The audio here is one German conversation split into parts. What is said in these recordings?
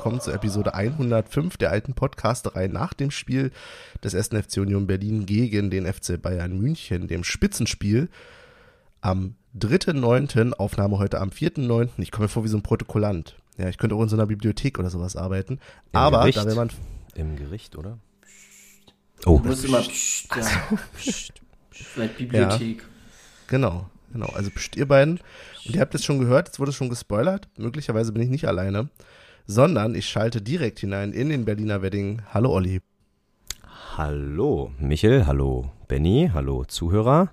willkommen zur Episode 105 der alten Podcasterei nach dem Spiel des 1. FC Union Berlin gegen den FC Bayern München, dem Spitzenspiel am 3.9., Aufnahme heute am 4.9. Ich komme mir vor wie so ein Protokollant. Ja, ich könnte auch in so einer Bibliothek oder sowas arbeiten. Im Aber Gericht. da will man. Im Gericht, oder? Du musst immer pst, ja. Vielleicht Bibliothek. Genau, genau. Also pst, ihr beiden. Und ihr habt es schon gehört, jetzt wurde es schon gespoilert. Möglicherweise bin ich nicht alleine. Sondern ich schalte direkt hinein in den Berliner Wedding. Hallo Olli. Hallo, Michel, hallo, Benny, hallo, Zuhörer.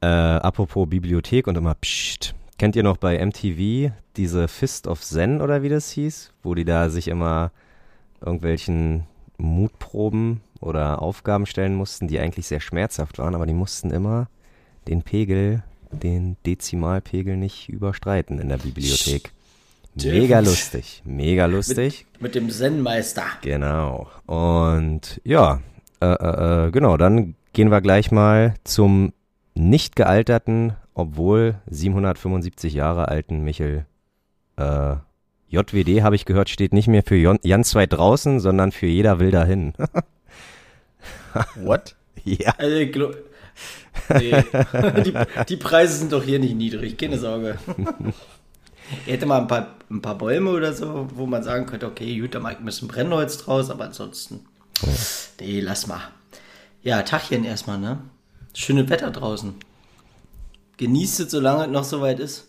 Äh, apropos Bibliothek und immer Psst. Kennt ihr noch bei MTV diese Fist of Zen oder wie das hieß? Wo die da sich immer irgendwelchen Mutproben oder Aufgaben stellen mussten, die eigentlich sehr schmerzhaft waren, aber die mussten immer den Pegel, den Dezimalpegel nicht überstreiten in der Bibliothek. Mega lustig, mega lustig. Mit dem Zen-Meister. Genau. Und ja, äh, äh, äh, genau, dann gehen wir gleich mal zum nicht gealterten, obwohl 775 Jahre alten Michel. Äh, JWD, habe ich gehört, steht nicht mehr für Jon- weit draußen, sondern für jeder will dahin. What? ja. Also, nee. die, die Preise sind doch hier nicht niedrig, keine Sorge. Er hätte mal ein paar, ein paar Bäume oder so, wo man sagen könnte, okay, gut, da mache ich ein bisschen Brennholz draus, aber ansonsten, nee, lass mal. Ja, Tachchen erstmal, ne? Schönes Wetter draußen. Genießt es, solange es noch so weit ist.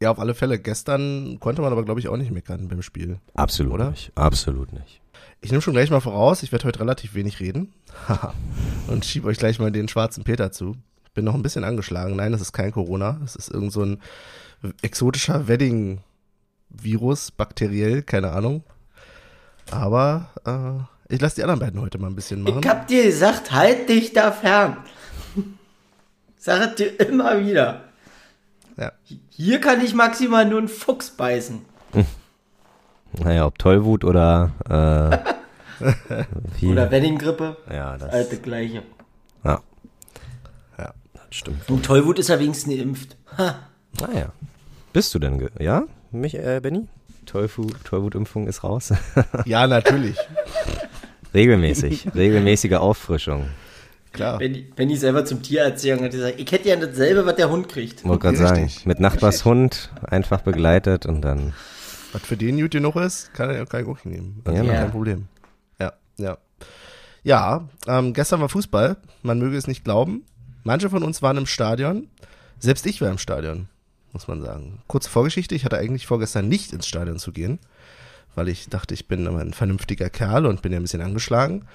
Ja, auf alle Fälle. Gestern konnte man aber, glaube ich, auch nicht meckern beim Spiel. Absolut Oder? nicht. Absolut nicht. Ich nehme schon gleich mal voraus, ich werde heute relativ wenig reden. Haha. und schiebe euch gleich mal den schwarzen Peter zu. Bin noch ein bisschen angeschlagen. Nein, es ist kein Corona. Es ist irgend so ein exotischer Wedding-Virus, bakteriell, keine Ahnung. Aber äh, ich lasse die anderen beiden heute mal ein bisschen machen. Ich hab dir gesagt, halt dich da fern. Sag es dir immer wieder. Ja. Hier kann ich maximal nur einen Fuchs beißen. Naja, ob Tollwut oder äh, wie, Oder Wedding-Grippe. ja, das, Alte gleiche. ja, Ja. das stimmt. Und Tollwut ist ja wenigstens geimpft. Ha. Naja. Bist du denn, ge ja, mich, äh, Benny? Tollwut, Tollwutimpfung ist raus. ja, natürlich. Regelmäßig, regelmäßige Auffrischung. Klar. Wenn, ich- wenn ich selber zum Tierarzt gegangen hat, gesagt, ich hätte ja dasselbe, was der Hund kriegt. Wollte gerade sagen, Richtig. mit Nachbars Hund einfach begleitet und dann, Was für den gut genug ist, kann er kann ich auch nehmen. Also Ja. kein Problem. Ja, ja. Ja, ähm, gestern war Fußball. Man möge es nicht glauben. Manche von uns waren im Stadion. Selbst ich war im Stadion, muss man sagen. Kurze Vorgeschichte. Ich hatte eigentlich vorgestern nicht ins Stadion zu gehen, weil ich dachte, ich bin ein vernünftiger Kerl und bin ja ein bisschen angeschlagen.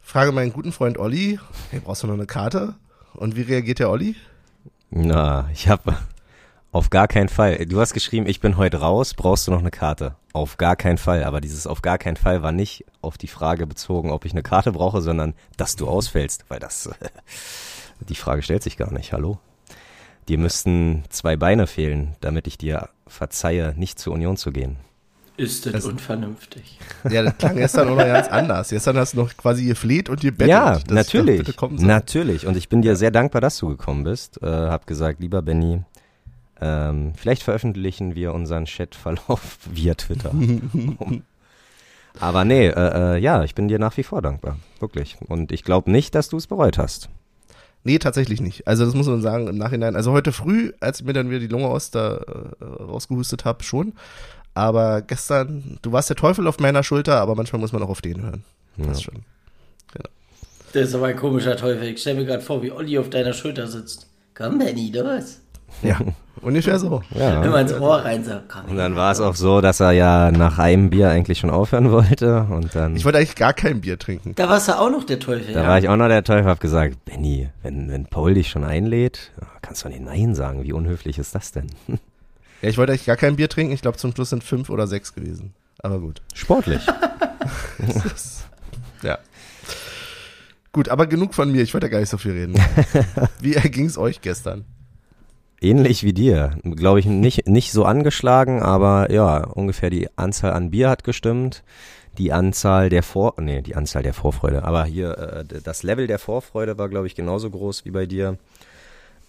Frage meinen guten Freund Olli, hey, brauchst du noch eine Karte? Und wie reagiert der Olli? na, ich habe auf gar keinen Fall. Du hast geschrieben, ich bin heute raus, brauchst du noch eine Karte? Auf gar keinen Fall. Aber dieses auf gar keinen Fall war nicht auf die Frage bezogen, ob ich eine Karte brauche, sondern dass du ausfällst, weil das, die Frage stellt sich gar nicht. Hallo? Dir müssten zwei Beine fehlen, damit ich dir verzeihe, nicht zur Union zu gehen. Ist das Das- unvernünftig. Ja, das klang gestern auch noch ganz anders. Gestern hast du noch quasi gefleht und gebettelt. Ja, doch natürlich. soll. Natürlich. Und ich bin dir sehr dankbar, dass du gekommen bist. Äh, hab gesagt, lieber Benny, ähm, vielleicht veröffentlichen wir unseren Chatverlauf via Twitter. Aber nee, äh, äh, ja, ich bin dir nach wie vor dankbar. Wirklich. Und ich glaube nicht, dass du es bereut hast. Nee, tatsächlich nicht. Also das muss man sagen im Nachhinein. Also heute früh, als ich mir dann wieder die Lunge aus da äh, rausgehustet habe, schon. Aber gestern, du warst der Teufel auf meiner Schulter, aber manchmal muss man auch auf den hören. Das schon. Das ist aber ein komischer Teufel. Ich stelle mir gerade vor, wie Olli auf deiner Schulter sitzt. Komm, Benny, los. Ja, ungefähr so. Ja. Immer ins Ohr rein, so. Komm, Und dann war es auch so, dass er ja nach einem Bier eigentlich schon aufhören wollte. Und dann, Ich wollte eigentlich gar kein Bier trinken. Da warst du auch noch der Teufel, da ja? war ich auch noch der Teufel, hab gesagt, Benny, wenn, wenn Paul dich schon einlädt, kannst du nicht Nein sagen. Wie unhöflich ist das denn? Ja, ich wollte eigentlich gar kein Bier trinken. Ich glaube, zum Schluss sind fünf oder sechs gewesen. Aber gut. Sportlich. Ja. Gut, aber genug von mir. Ich wollte ja gar nicht so viel reden. Wie erging es euch gestern? Ähnlich wie dir. Glaube ich, nicht, nicht so angeschlagen, aber ja, ungefähr die Anzahl an Bier hat gestimmt. Die Anzahl der Vor, nee, die Anzahl der Vorfreude. Aber hier, äh, das Level der Vorfreude war, glaube ich, genauso groß wie bei dir.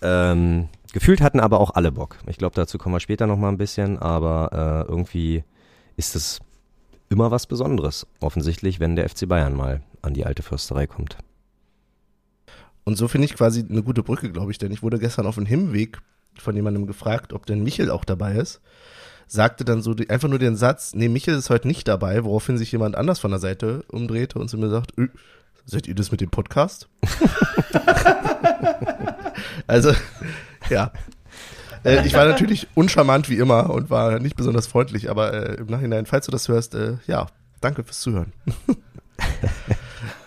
Ähm, gefühlt hatten aber auch alle Bock. Ich glaube, dazu kommen wir später noch mal ein bisschen, aber äh, irgendwie ist es immer was Besonderes. Offensichtlich, wenn der FC Bayern mal an die alte Försterei kommt. Und so finde ich quasi eine gute Brücke, glaube ich, denn ich wurde gestern auf dem Hinweg von jemandem gefragt, ob denn Michel auch dabei ist. Sagte dann so die, einfach nur den Satz, nee, Michel ist heute nicht dabei, woraufhin sich jemand anders von der Seite umdrehte und zu mir sagt, "Ö, seid ihr das mit dem Podcast? also, ja. Äh, ich war natürlich uncharmant wie immer und war nicht besonders freundlich, aber äh, im Nachhinein, falls du das hörst, äh, ja, danke fürs Zuhören.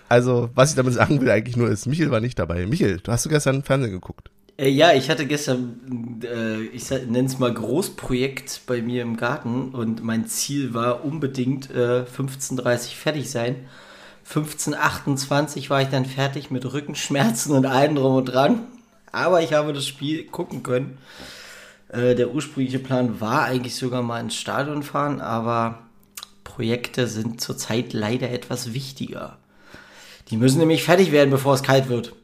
also, was ich damit sagen will eigentlich nur ist, Michel war nicht dabei. Michel, du hast du gestern Fernsehen geguckt? Äh, ja, ich hatte gestern, äh, ich nenne es mal Großprojekt bei mir im Garten und mein Ziel war unbedingt äh, 15.30 fertig sein. 15.28 war ich dann fertig mit Rückenschmerzen und allem drum und dran. Aber ich habe das Spiel gucken können. Äh, der ursprüngliche Plan war eigentlich sogar mal ins Stadion fahren, aber Projekte sind zurzeit leider etwas wichtiger. Die müssen nämlich fertig werden, bevor es kalt wird.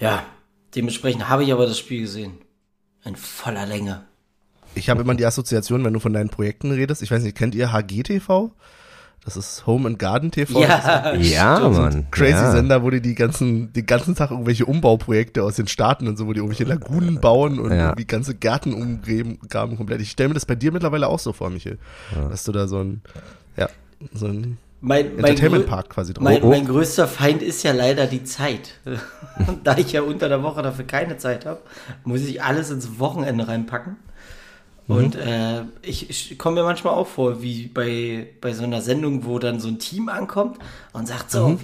Ja, dementsprechend habe ich aber das Spiel gesehen. In voller Länge. Ich habe immer die Assoziation, wenn du von deinen Projekten redest. Ich weiß nicht, kennt ihr HGTV? Das ist Home and Garden TV. Ja, Ja, stimmt. Mann. Crazy ja. Sender, wo die die ganzen, den ganzen Tag irgendwelche Umbauprojekte aus den Staaten und so, wo die irgendwelche Lagunen bauen und Ja. irgendwie ganze Gärten umgraben komplett. Ich stelle mir das bei dir mittlerweile auch so vor, Michael. Dass du da so ein, ja, so ein Mein, mein, Entertainment Park quasi drauf. mein, Oh, oh. mein größter Feind ist ja leider die Zeit. Und da ich ja unter der Woche dafür keine Zeit habe, muss ich alles ins Wochenende reinpacken. Mhm. Und äh, ich, ich komme mir manchmal auch vor, wie bei, bei so einer Sendung, wo dann so ein Team ankommt und sagt so, Mhm.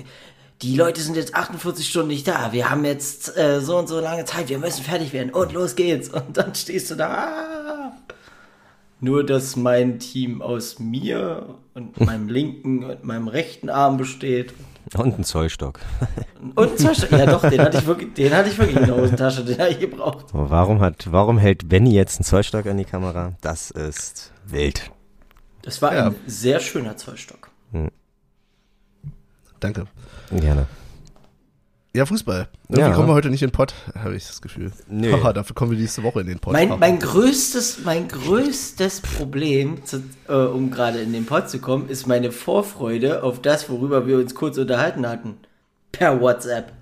die Leute sind jetzt 48 Stunden nicht da, wir haben jetzt äh, so und so lange Zeit, wir müssen fertig werden und los geht's. Und dann stehst du da. Nur, dass mein Team aus mir und meinem linken und meinem rechten Arm besteht. Und ein Zollstock. Und zwei St- ja doch, den hatte ich wirklich, den hatte ich wirklich in der Hosentasche, den habe ich gebraucht. Warum hat, warum hält Benny jetzt einen Zollstock an die Kamera? Das ist wild. Das war Ja. ein sehr schöner Zollstock. Danke. Gerne. Ja, Fußball. Irgendwie Ja. kommen wir heute nicht in den Pott, habe ich das Gefühl. Nee. Haha, dafür kommen wir nächste Woche in den Pott. Mein, mein größtes, mein größtes Problem, zu, äh, um gerade in den Pod zu kommen, ist meine Vorfreude auf das, worüber wir uns kurz unterhalten hatten. Per WhatsApp.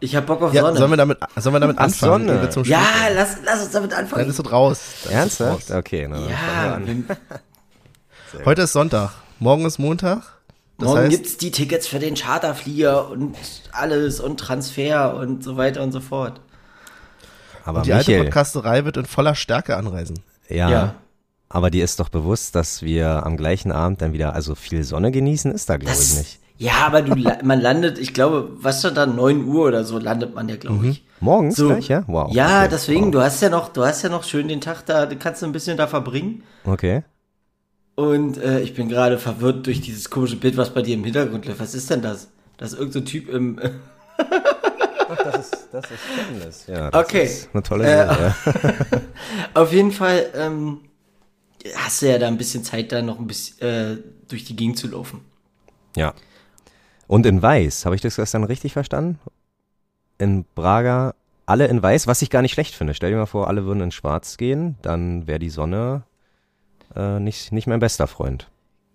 Ich hab Bock auf ja, Sonne. sollen wir damit, sollen wir damit anfangen? Sonne. wir ja, lass, lass uns damit Dann anfangen. ist es raus. Dann ist es Ernsthaft? raus. Okay, na, dann Ja, fangen wir an. wir- Heute ist Sonntag. Morgen ist Montag. Das morgen heißt, gibt's die Tickets für den Charterflieger und alles und Transfer und so weiter und so fort. Aber die alte Michael, Podcasterei wird in voller Stärke anreisen. ja, Ja. aber dir ist doch bewusst, dass wir am gleichen Abend dann wieder, also viel Sonne genießen ist da, glaube ich, nicht. ja, aber du, man landet, ich glaube, was stand da, 9 Uhr oder so landet man ja, glaube ich. Morgens So, gleich, ja? Wow. Ja, okay. deswegen, Wow. du hast ja noch, du hast ja noch schön den Tag da, du kannst du ein bisschen da verbringen. Okay. Und äh, ich bin gerade verwirrt durch dieses komische Bild, was bei dir im Hintergrund läuft. Was ist denn das? Das ist irgendein so Typ im. Ach, das ist, das ist Stainless. Ja, das Okay. ist eine tolle Äh, Serie. Auf jeden Fall ähm, hast du ja da ein bisschen Zeit, da noch ein bisschen äh, durch die Gegend zu laufen. Ja. Und in Weiß, habe ich das gestern richtig verstanden? In Braga alle in Weiß, was ich gar nicht schlecht finde. Stell dir mal vor, alle würden in Schwarz gehen, dann wäre die Sonne äh, nicht, nicht mein bester Freund.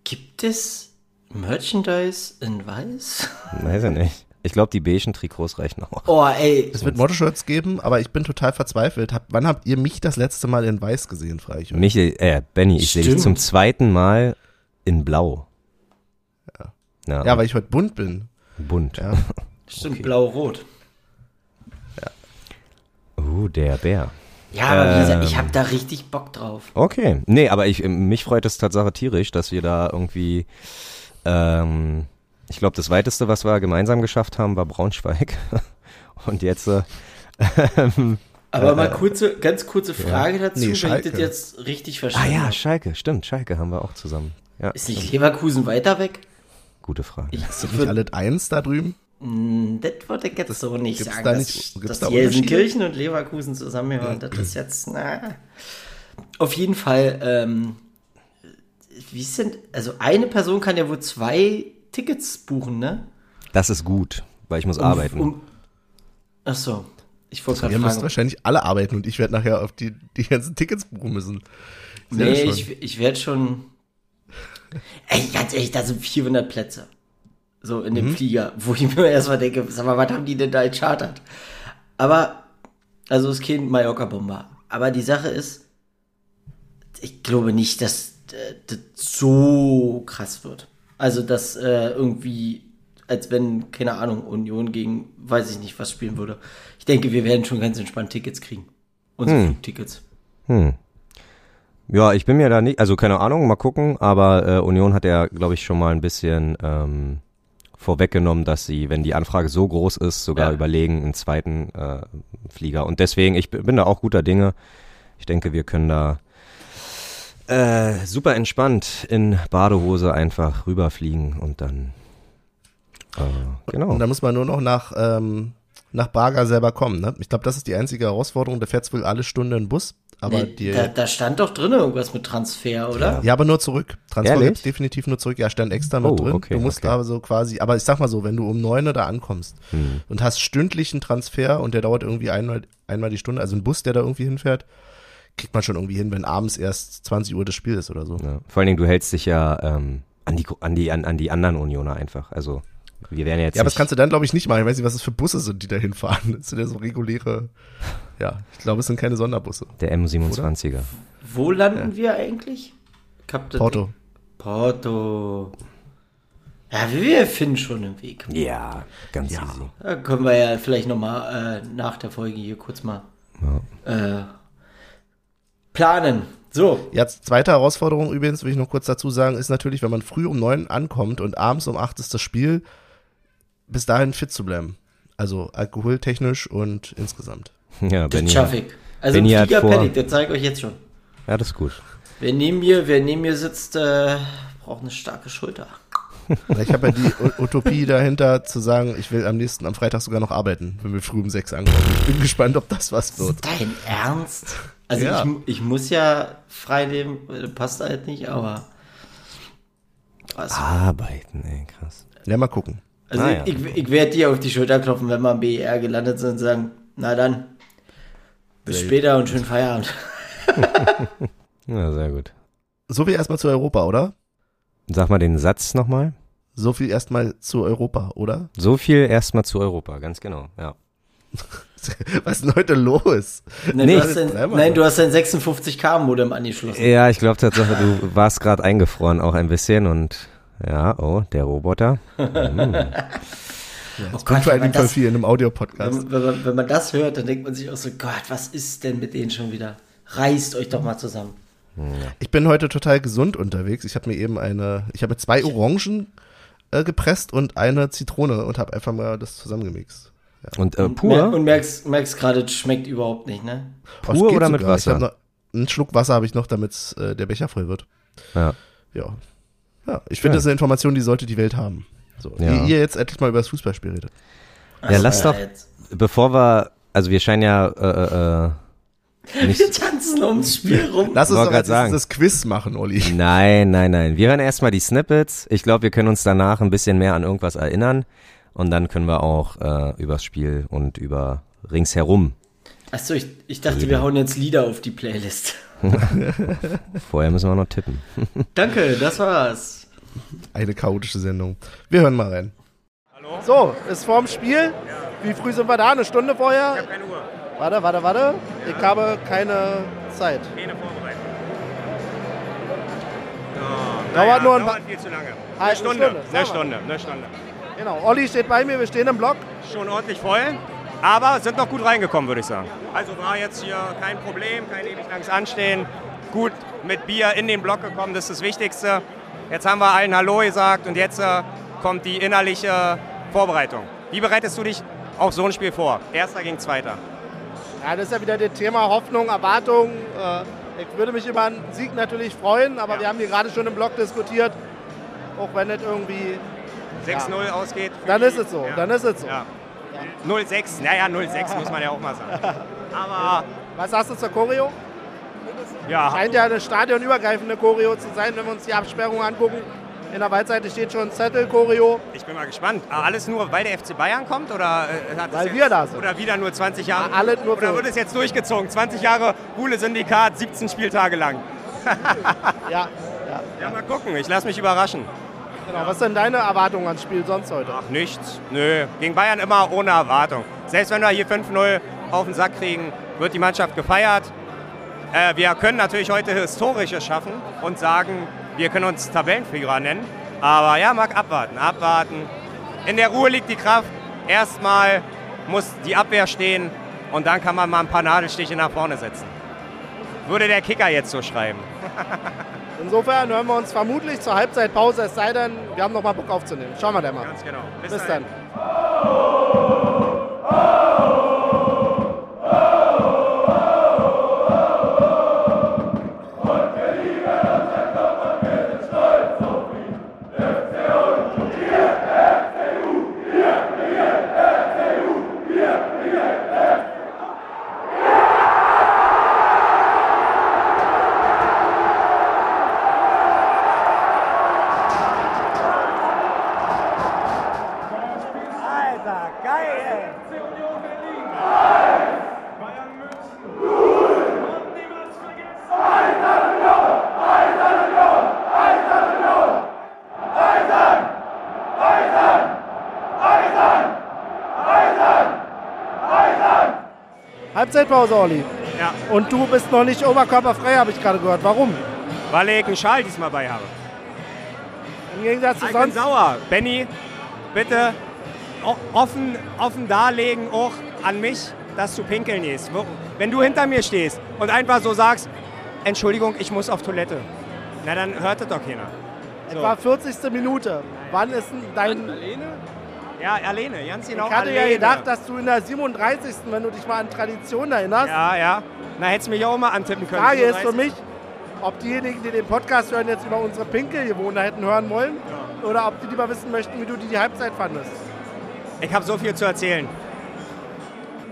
Gibt es Merchandise in Weiß? Weiß ich nicht. Ich glaube, die beigen Trikots reichen auch. Oh, ey. Es wird Motorshirts geben, aber ich bin total verzweifelt. Hab, wann habt ihr mich das letzte Mal in Weiß gesehen, frage ich euch. Michael, äh, Benny, ich sehe dich zum zweiten Mal in Blau. Ja. Ja, weil ich heute bunt bin. bunt. Ja. Stimmt, Okay. blau-rot. Uh, der Bär. Ja, aber wie gesagt, ich Ähm. habe da richtig Bock drauf. Okay. Nee, aber ich, mich freut es Tatsache tierisch, dass wir da irgendwie, ähm, ich glaube, das weiteste, was wir gemeinsam geschafft haben, war Braunschweig. Und jetzt, äh, ähm, Aber Äh, mal kurze, ganz kurze Frage dazu, Nee, wenn ich Schalke. das jetzt richtig ah verstanden ja, habe. Schalke, stimmt, Schalke haben wir auch zusammen. Ja, Ist nicht Leverkusen weiter weg? gute Frage. Ich Ist das nicht alle eins da drüben? Mm, Das würde ich jetzt so nicht gibt's sagen, da dass, nicht- gibt's dass da Gelsenkirchen und Leverkusen zusammengehören. Das ist jetzt, na. Auf jeden Fall, ähm, wie sind, also eine Person kann ja wohl zwei Tickets buchen, ne? Das ist gut, weil ich muss arbeiten. Um, ach so. Ich wollte gerade Ihr müsst fragen. wahrscheinlich alle arbeiten und ich werde nachher auf die, die ganzen Tickets buchen müssen. Nee, ich, ich werde schon. Ey, ganz ehrlich, da sind 400 Plätze. So in dem Mhm. Flieger, wo ich mir erstmal denke, sag mal, was haben die denn da gechartert? Aber, also es ist kein Mallorca-Bomber. Aber die Sache ist, ich glaube nicht, dass äh, das so krass wird. Also, dass äh, irgendwie, als wenn, keine Ahnung, Union gegen, weiß ich nicht, was spielen würde. Ich denke, wir werden schon ganz entspannt Tickets kriegen. Unsere Flugtickets. Hm. Ja, ich bin mir da nicht, also keine Ahnung, mal gucken, aber äh, Union hat ja, glaube ich, schon mal ein bisschen ähm, vorweggenommen, dass sie, wenn die Anfrage so groß ist, sogar Ja. überlegen, einen zweiten äh, Flieger. Und deswegen, ich bin da auch guter Dinge. Ich denke, wir können da äh, super entspannt in Badehose einfach rüberfliegen und dann äh, genau. Und dann muss man nur noch nach, ähm, nach Baga selber kommen. Ne? Ich glaube, das ist die einzige Herausforderung. Da fährt wohl alle Stunde ein Bus. Aber Nee, die, da, da stand doch drin irgendwas mit Transfer, oder? ja, aber nur zurück. Transfer Ehrlich? gibt's definitiv nur zurück. Ja, stand extra mit Oh, drin. okay, du musst okay. aber so quasi, aber ich sag mal so, wenn du um neun Uhr da ankommst Hm. und hast stündlichen Transfer und der dauert irgendwie einmal, einmal die Stunde, also ein Bus, der da irgendwie hinfährt, kriegt man schon irgendwie hin, wenn abends erst 20 Uhr das Spiel ist oder so. Ja. Vor allen Dingen, du hältst dich ja ähm, an, die, an, die, an, an die anderen Unioner einfach. Also wir werden ja jetzt Ja, aber das kannst du dann, glaube ich, nicht machen. Ich weiß nicht, was das für Busse sind, die da hinfahren. Das sind ja so reguläre, ja, ich glaube, es sind keine Sonderbusse. der M27er. Wo landen wir eigentlich? Das- Porto. Porto. Ja, wir finden schon einen Weg. Ja, ganz Ja. easy. Da können wir ja vielleicht nochmal äh, nach der Folge hier kurz mal äh, planen. So, Jetzt zweite Herausforderung übrigens, will ich noch kurz dazu sagen, ist natürlich, wenn man früh um neun ankommt und abends um acht ist das Spiel, bis dahin fit zu bleiben. Also alkoholtechnisch und insgesamt. Ja, das Benny. schaffe ich. Also Benny hat Flieger vor- penne ich, das zeige ich euch jetzt schon. Ja, das ist gut. Wer neben mir, wer neben mir sitzt, äh, braucht eine starke Schulter. Ich habe ja die Utopie dahinter zu sagen, ich will am nächsten, am Freitag sogar noch arbeiten, wenn wir früh um sechs ankommen. Ich bin gespannt, ob das was wird. Dein Ernst? Also Ja. ich, ich muss ja frei nehmen, äh, passt halt nicht, aber. Also, Arbeiten, ey, krass. Ja, mal gucken. Also Ah, ja. ich, ich werde dir auf die Schulter klopfen, wenn wir am BER gelandet sind und sagen, na dann, bis Sehr später und schönen Feierabend. Ja, sehr gut. So viel erstmal zu Europa, oder? Sag mal den Satz nochmal. So viel erstmal zu Europa, oder? So viel erstmal zu Europa, ganz genau, ja. Was ist denn heute los? Nein, Nichts. du hast dein, nein, du hast dein 56K-Modem angeschlossen. Ja, ich glaube Tatsache, du warst gerade eingefroren auch ein bisschen und ja, oh, der Roboter. oh Kommt Gott, für wenn man, einen Fall das, viel in einem Audiopodcast. wenn, wenn, man, wenn man das hört, dann denkt man sich auch so, Gott, was ist denn mit denen schon wieder? Reißt euch doch mal zusammen. Ich bin heute total gesund unterwegs. Ich habe mir eben eine, ich habe zwei Orangen äh, gepresst und eine Zitrone und habe einfach mal das zusammengemixt. Und äh, pur? Und merkst, merkst gerade, es schmeckt überhaupt nicht, ne? Oh, Pur oder mit sogar. Ich Wasser? noch, einen Schluck Wasser habe ich noch, damit äh, der Becher voll wird. Ja. Ja. Ja, ich finde, Ja. das ist eine Information, die sollte die Welt haben. So, Ja. wie ihr jetzt endlich mal über das Fußballspiel redet. Ja, lass doch, jetzt. bevor wir, also wir scheinen ja, äh, äh, nicht, Wir tanzen ums Spiel rum. Lass uns doch als sagen. das Quiz machen, Olli. Nein, nein, nein. Wir hören erstmal die Snippets. Ich glaube, wir können uns danach ein bisschen mehr an irgendwas erinnern. Und dann können wir auch äh, übers Spiel und über ringsherum. Achso, ich, ich dachte, wir hauen jetzt Lieder auf die Playlist. Vorher müssen wir noch tippen. Danke, das war's. Eine chaotische Sendung. Wir hören mal rein. Hallo? So, ist vorm Spiel. Wie früh sind wir da? Eine Stunde vorher? Ich habe keine Uhr, Warte, warte, warte. Ich habe keine Zeit. keine Vorbereitung. Dauert nur ein dauert viel zu lange. Eine eine Stunde, Stunde, eine Stunde, eine Stunde. Genau. Olli steht bei mir, wir stehen im Block. Schon ordentlich voll, aber sind noch gut reingekommen, würde ich sagen. Also war jetzt hier kein Problem, kein ewig langes Anstehen. Gut mit Bier in den Block gekommen, das ist das Wichtigste. Jetzt haben wir allen Hallo gesagt und jetzt äh, kommt die innerliche Vorbereitung. Wie bereitest du dich auf so ein Spiel vor? Erster gegen Zweiter. Ja, das ist ja wieder das Thema Hoffnung, Erwartung. Äh, Ich würde mich über einen Sieg natürlich freuen, aber Ja. wir haben hier gerade schon im Blog diskutiert, auch wenn es irgendwie, 6-0 ausgeht. für dann ist es so, Ja. dann ist es so. Ja. 0-6, naja, 0-6 muss man ja auch mal sagen. Aber Was sagst du zur Choreo? ja, Scheint ja eine stadionübergreifende Choreo zu sein, wenn wir uns die Absperrung angucken. In der Waldseite steht schon Zettel, Choreo. Ich bin mal gespannt. Ah, Alles nur, weil der FC Bayern kommt? Oder, äh, hat Weil wir da sind. Oder wieder nur 20 Jahre? Ja, alle nur oder wird es jetzt durchgezogen? 20 Jahre Ruhle-Syndikat, 17 Spieltage lang. Ja, ja. Ja, mal gucken. Ich lasse mich überraschen. Genau. Was sind deine Erwartungen ans Spiel sonst heute? Ach, nichts. Nö. Gegen Bayern immer ohne Erwartung. Selbst wenn wir hier 5-0 auf den Sack kriegen, wird die Mannschaft gefeiert. Äh, wir können natürlich heute Historisches schaffen und sagen, wir können uns Tabellenführer nennen. Aber ja, mag abwarten, abwarten. In der Ruhe liegt die Kraft. Erstmal muss die Abwehr stehen und dann kann man mal ein paar Nadelstiche nach vorne setzen. Würde der Kicker jetzt so schreiben. Insofern hören wir uns vermutlich zur Halbzeitpause, es sei denn, wir haben noch mal Bock aufzunehmen. Schauen wir dann mal. Ganz genau. Bis dann. Alter, Halbzeitpause, Olli. Ja, Und du bist noch nicht oberkörperfrei, habe ich gerade gehört. Warum? weil ich einen Schal diesmal bei habe. Im Gegensatz zu Ich bin sonst. sauer. Benny, bitte offen, offen darlegen auch an mich, dass du pinkeln gehst. Wenn du hinter mir stehst und einfach so sagst, Entschuldigung, ich muss auf Toilette. Na, dann hört es doch keiner. Es war 40. Minute. Wann ist denn dein. Ja, alleine, ganz genau Ich hatte ja alleine. gedacht, dass du in der 37. wenn du dich mal an Tradition erinnerst. Ja, ja. Na, hättest du mich auch mal antippen Die können. Frage ist für 37. mich, ob diejenigen, die den Podcast hören, jetzt über unsere Pinkelgewohnheiten hören wollen oder ob die lieber wissen möchten, wie du die, die Halbzeit fandest. Ich habe so viel zu erzählen.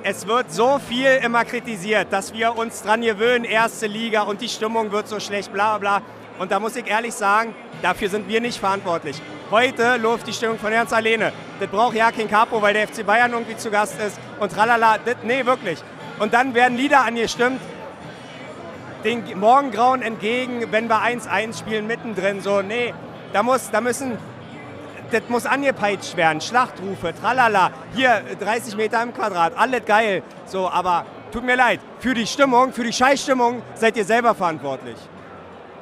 Es wird so viel immer kritisiert, dass wir uns dran gewöhnen, erste Liga und die Stimmung wird so schlecht, bla bla. Und da muss ich ehrlich sagen, dafür sind wir nicht verantwortlich. Heute läuft die Stimmung von ganz alleine. Das braucht ja kein Capo, weil der FC Bayern irgendwie zu Gast ist und tralala. Das, nee, wirklich. Und dann werden Lieder angestimmt, den Morgengrauen entgegen, wenn wir 1-1 spielen, mittendrin. So, nee, da, muss, da müssen das muss angepeitscht werden. Schlachtrufe, tralala. Hier 30 Meter im Quadrat, alles geil. So, aber tut mir leid, für die Stimmung, für die Scheißstimmung seid ihr selber verantwortlich.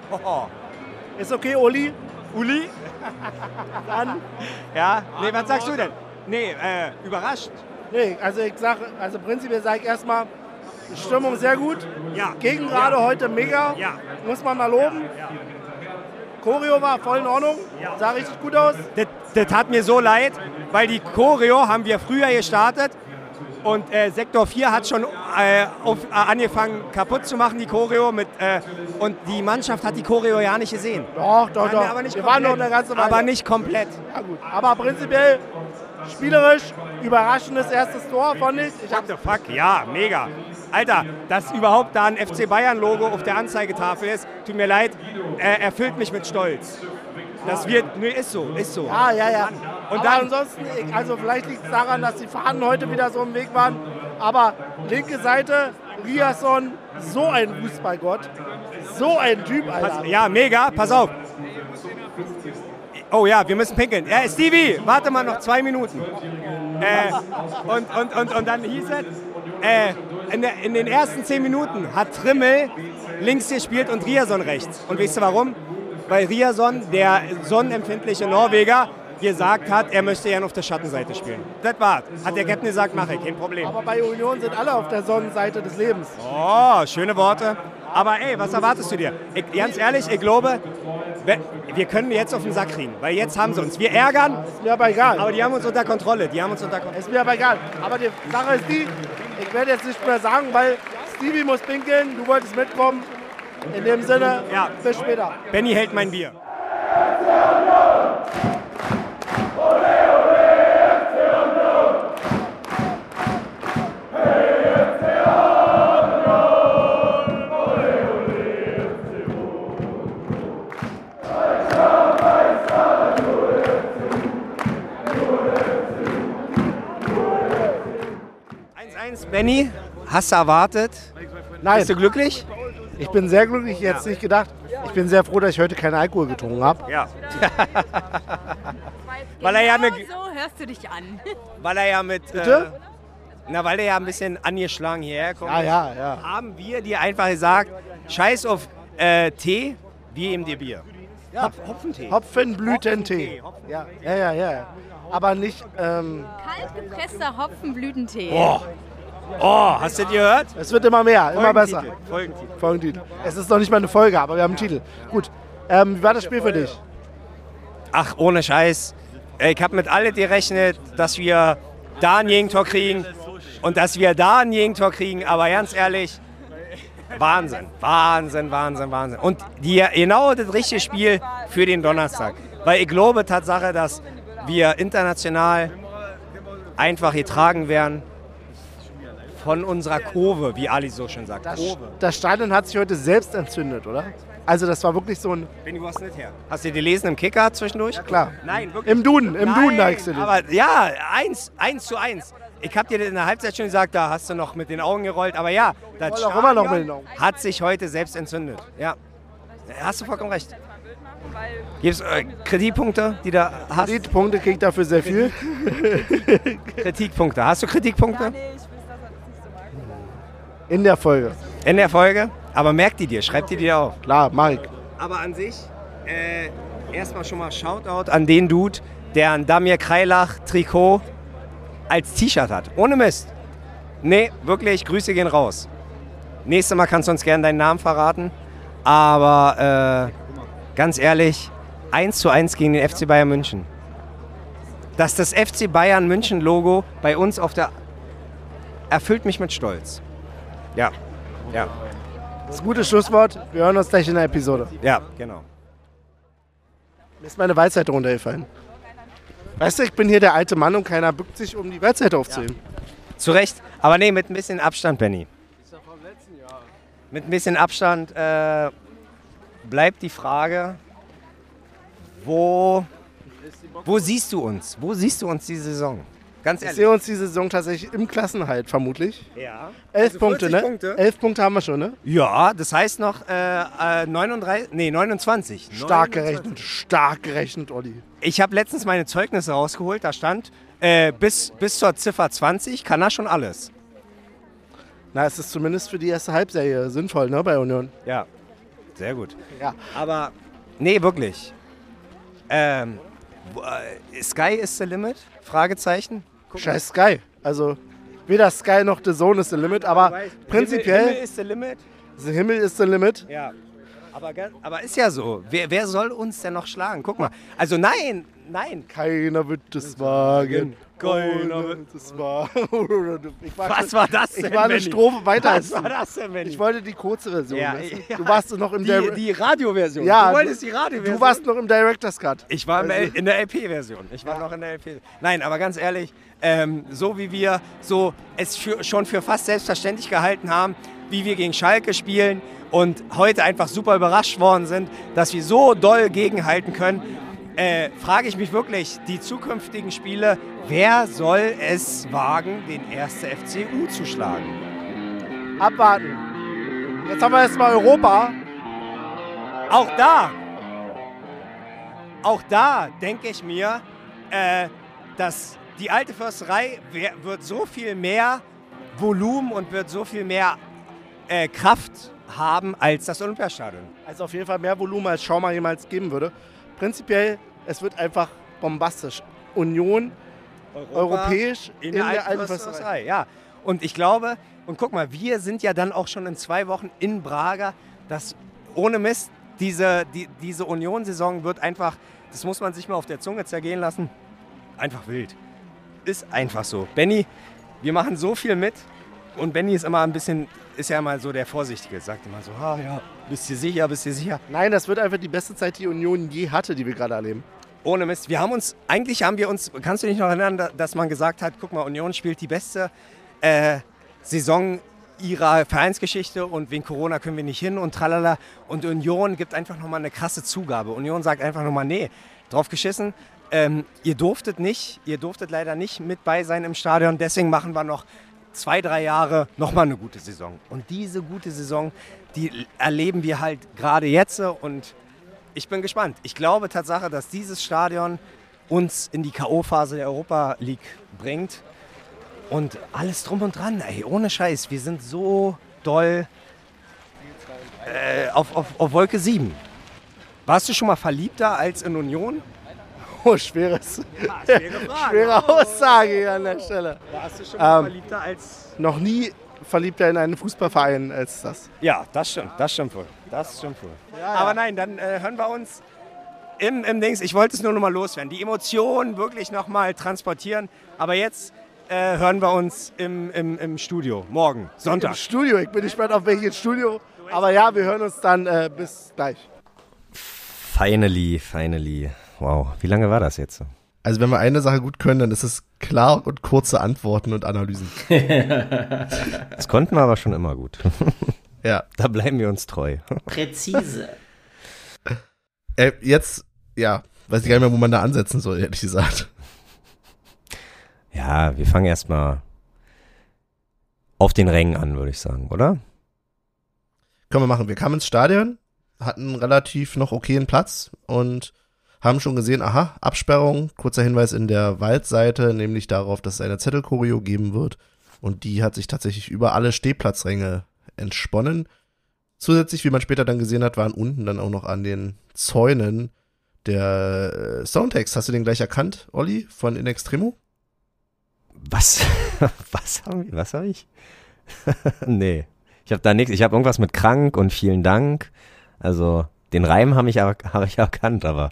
Ist okay, Uli? Uli? Dann? Ja? Nee, was sagst du denn? Nee, äh, überrascht. Nee, also ich sag, also prinzipiell sage ich erstmal, die Stimmung sehr gut. Ja. Gegen gerade ja. heute mega. Ja. Muss man mal loben. Ja. Choreo war voll in Ordnung. Ja. Sah richtig gut aus. Das, das tat mir so leid, weil die Choreo haben wir früher gestartet und äh, Sektor 4 hat schon äh, auf, äh, angefangen kaputt zu machen, die Choreo. Mit, äh, und die Mannschaft hat die Choreo ja nicht gesehen. Doch, doch, doch. aber nicht Wir waren noch komplett. eine ganze Weile. Aber nicht komplett. Ja, gut. Aber prinzipiell spielerisch überraschendes erstes Tor, fand ich. Ich What the fuck? Ja, mega. Alter, dass überhaupt da ein FC Bayern-Logo auf der Anzeigetafel ist, tut mir leid, erfüllt mich mit Stolz. Das wird, nee, ist so, ist so. ja, ja, ja. Und dann- ansonsten, also vielleicht liegt es daran, dass die Fahnen heute wieder so im Weg waren. Aber linke Seite, Riasson, so ein Fußballgott. So ein Typ, Alter. Ja, mega, pass auf. Oh ja, wir müssen pinkeln. Ja, Stevie, warte mal noch zwei Minuten. Äh, und, und, und, und dann hieß es, äh, in, der, in den ersten zehn Minuten hat Trimmel links gespielt und Riason rechts. Und weißt du warum? Weil Riason, der sonnenempfindliche Norweger, gesagt hat, er möchte gerne auf der Schattenseite spielen. Das war's. Hat der Captain gesagt, mache ich, kein Problem. Aber bei Union sind alle auf der Sonnenseite des Lebens. Oh, schöne Worte. Aber ey, was erwartest du dir? Ich, ganz ehrlich, ich glaube, wir, können jetzt auf den Sack kriegen, weil jetzt haben sie uns. Wir ärgern, Ist mir aber egal. aber die haben uns unter Kontrolle. Die haben uns unter Kontrolle. Ist mir aber egal. Aber die Sache ist die, ich werde jetzt nicht mehr sagen, weil Stevie muss pinkeln, du wolltest mitkommen. In dem Sinne, ja. bis später. Benny hält mein Bier. Benny, hast du erwartet? Nein. Bist du glücklich? Ich bin sehr glücklich, jetzt nicht gedacht. Ich bin sehr froh, dass ich heute keinen Alkohol getrunken habe. Ja. Weil er ja eine- Genau so hörst du dich an. Weil er ja mit. Bitte? Äh, na, weil er ja ein bisschen angeschlagen hierher kommt. Ja, ja, ja. Haben wir dir einfach gesagt, scheiß auf äh, Tee, wir geben dir Bier. Hop, Hopfentee. Hopfenblütentee. Hopfentee, Ja, ja, ja, ja. Aber nicht, ähm, Kalt gepresster Hopfenblütentee. Oh. Oh, hast du das gehört? es wird immer mehr, immer besser. Folgentitel, Folgentitel. Folgentitel. Es ist noch nicht mal eine Folge, aber wir haben einen Titel. Gut. Ähm, wie war das Spiel für dich? Ach, ohne Scheiß. Ich habe mit alle gerechnet, dass wir da ein Gegentor kriegen und dass wir da ein Gegentor kriegen. Aber ganz ehrlich, Wahnsinn, Wahnsinn, Wahnsinn, Wahnsinn. Und die, genau das richtige Spiel für den Donnerstag. Weil ich glaube Tatsache, dass wir international einfach getragen werden von unserer Kurve, wie Ali so schön sagt. Das, Kurve. das Stadion hat sich heute selbst entzündet, oder? Also das war wirklich so ein... Benni, wo hast du nicht her? Hast du die gelesen im Kicker zwischendurch? Klar. Nein, wirklich. Im Duden, im Nein, Duden zeigst du das. Aber ja, eins, eins zu eins. Ich habe dir in der Halbzeit schon gesagt, da hast du noch mit den Augen gerollt. Aber ja, das auch immer noch Stadion mit den Augen. hat sich heute selbst entzündet. Ja, hast du vollkommen recht. Gibt es äh, Kritikpunkte, die da hast? Die Punkte kriegt dafür sehr viel. Kritikpunkte. Hast du Kritikpunkte In der Folge. in der Folge? Aber merk die dir, schreib die dir auf. Klar, Mike. Aber an sich, äh, erstmal schon mal Shoutout an den Dude, der ein Damir Kreilach Trikot als T-Shirt hat. Ohne Mist. Nee, wirklich, Grüße gehen raus. Nächstes Mal kannst du uns gerne deinen Namen verraten. Aber äh, ganz ehrlich, 1 zu 1 gegen den FC Bayern München. Dass das FC Bayern München Logo bei uns auf der... erfüllt mich mit Stolz. Ja, ja, Das ist ein gutes Schlusswort. Wir hören uns gleich in der Episode. ja, genau. Mir ist meine Weisheit runtergefallen. Weißt du, ich bin hier der alte Mann und keiner bückt sich, um die Weisheit aufzuheben. Zu Recht. Aber nee, mit ein bisschen Abstand, Benny. Mit ein bisschen Abstand äh, bleibt die Frage, wo, wo siehst du uns? Wo siehst du uns diese Saison? Ganz Ich ehrlich. sehe uns diese Saison tatsächlich im Klassenhalt, vermutlich. Ja. Elf Also Punkte, 40 ne? Punkte? Elf Punkte haben wir schon, ne? Ja, das heißt noch äh, äh, 39, nee, 29. Stark 29. gerechnet, stark gerechnet, Olli. Ich habe letztens meine Zeugnisse rausgeholt, da stand, äh, bis, bis zur Ziffer 20 kann er schon alles. Na, es ist zumindest für die erste Halbserie sinnvoll, ne, bei Union. Ja, sehr gut. Ja. Aber, nee, wirklich. Ähm, äh, Sky is the limit? Fragezeichen. Guck mal. Scheiß Sky. Also, weder Sky noch The Zone ist the limit, aber Himmel, prinzipiell, Himmel is the limit. the Himmel ist the limit. Ja. Aber, aber ist ja so. Wer, wer soll uns denn noch schlagen? Guck mal. Also nein, nein. Keiner wird es wagen. Keiner wird es wagen. Was war das denn, Ich war eine? Strophe weiter. Was war das denn, Benni? Ich wollte die kurze Version. Ja, weißt du? ja. Du warst noch im die, die Radioversion. Ja, du wolltest die du Radioversion. warst noch im Director's Cut. Ich war Also- in der LP-Version. Ich war noch in der LP. Nein, aber ganz ehrlich, ähm, so wie wir so es für, schon für fast selbstverständlich gehalten haben, wie wir gegen Schalke spielen und heute einfach super überrascht worden sind, dass wir so doll gegenhalten können, äh, frage ich mich wirklich, die zukünftigen Spiele, wer soll es wagen, den 1. FCU zu schlagen? Abwarten. Jetzt haben wir erstmal Europa. Auch da, auch da denke ich mir, äh, dass die alte Försterei wird so viel mehr Volumen und wird so viel mehr äh, Kraft haben als das Olympiastadion. Also auf jeden Fall mehr Volumen, als Schauma jemals geben würde. Prinzipiell, es wird einfach bombastisch. Union, europäisch in, der alten Försterei. Försterei. Ja, und ich glaube, und guck mal, wir sind ja dann auch schon in zwei Wochen in Braga. Das ohne Mist, diese, die, diese Union-Saison wird einfach, das muss man sich mal auf der Zunge zergehen lassen, einfach wild. Ist einfach so. Benny, wir machen so viel mit und Benny ist immer ein bisschen, ist ja immer so der Vorsichtige, sagt immer so, ah ja, bist du sicher, bist du sicher. Nein, das wird einfach die beste Zeit, die Union je hatte, die wir gerade erleben. Ohne Mist. Wir haben uns, eigentlich haben wir uns, kannst du dich noch erinnern, da- dass man gesagt hat, guck mal, Union spielt die beste äh, Saison ihrer Vereinsgeschichte und wegen Corona können wir nicht hin und tralala. Und Union gibt einfach nochmal eine krasse Zugabe. Union sagt einfach nochmal, nee, drauf geschissen. Ähm, ihr durftet nicht, ihr durftet leider nicht mit bei sein im Stadion, deswegen machen wir noch zwei, drei Jahre nochmal eine gute Saison. Und diese gute Saison, die erleben wir halt gerade jetzt und ich bin gespannt. Ich glaube Tatsache, dass dieses Stadion uns in die K.O.-Phase der Europa League bringt. Und alles drum und dran, ey, ohne Scheiß. Wir sind so doll äh, auf, auf, auf Wolke 7. Warst du schon mal verliebter als in Union? Oh, schweres, schwere Frage. schwere Aussage hier an der Stelle. Warst du schon mal Ähm, verliebter als. Noch nie verliebter in einen Fußballverein als das. Ja, das stimmt, das stimmt wohl. Das stimmt wohl. Aber nein, dann äh, hören wir uns im, im Dings. Ich wollte es nur noch mal loswerden. Die Emotionen wirklich noch mal transportieren. Aber jetzt äh, hören wir uns im, im, im Studio. Morgen, Im Sonntag. Studio. Ich bin gespannt auf welches Studio. Aber ja, wir hören uns dann äh, bis gleich. Finally, finally. Wow, wie lange war das jetzt? Also wenn wir eine Sache gut können, dann ist es klar und kurze Antworten und Analysen. Das konnten wir aber schon immer gut. Ja. Da bleiben wir uns treu. Präzise. Äh, jetzt, ja, weiß ich gar nicht mehr, wo man da ansetzen soll, ehrlich gesagt. Ja, wir fangen erstmal auf den Rängen an, würde ich sagen, oder? Können wir machen. Wir kamen ins Stadion, hatten relativ noch okayen Platz und haben schon gesehen, aha, Absperrung, kurzer Hinweis in der Waldseite, nämlich darauf, dass es eine Zettelchoreo geben wird. Und die hat sich tatsächlich über alle Stehplatzränge entsponnen. Zusätzlich, wie man später dann gesehen hat, waren unten dann auch noch an den Zäunen der äh, Soundtext. Hast du den gleich erkannt, Olli, von In Extremo? Was? Was haben wir? Was habe ich? nee. Ich habe da nichts. Ich habe irgendwas mit krank und vielen Dank. Also den Reim habe ich, hab ich erkannt, aber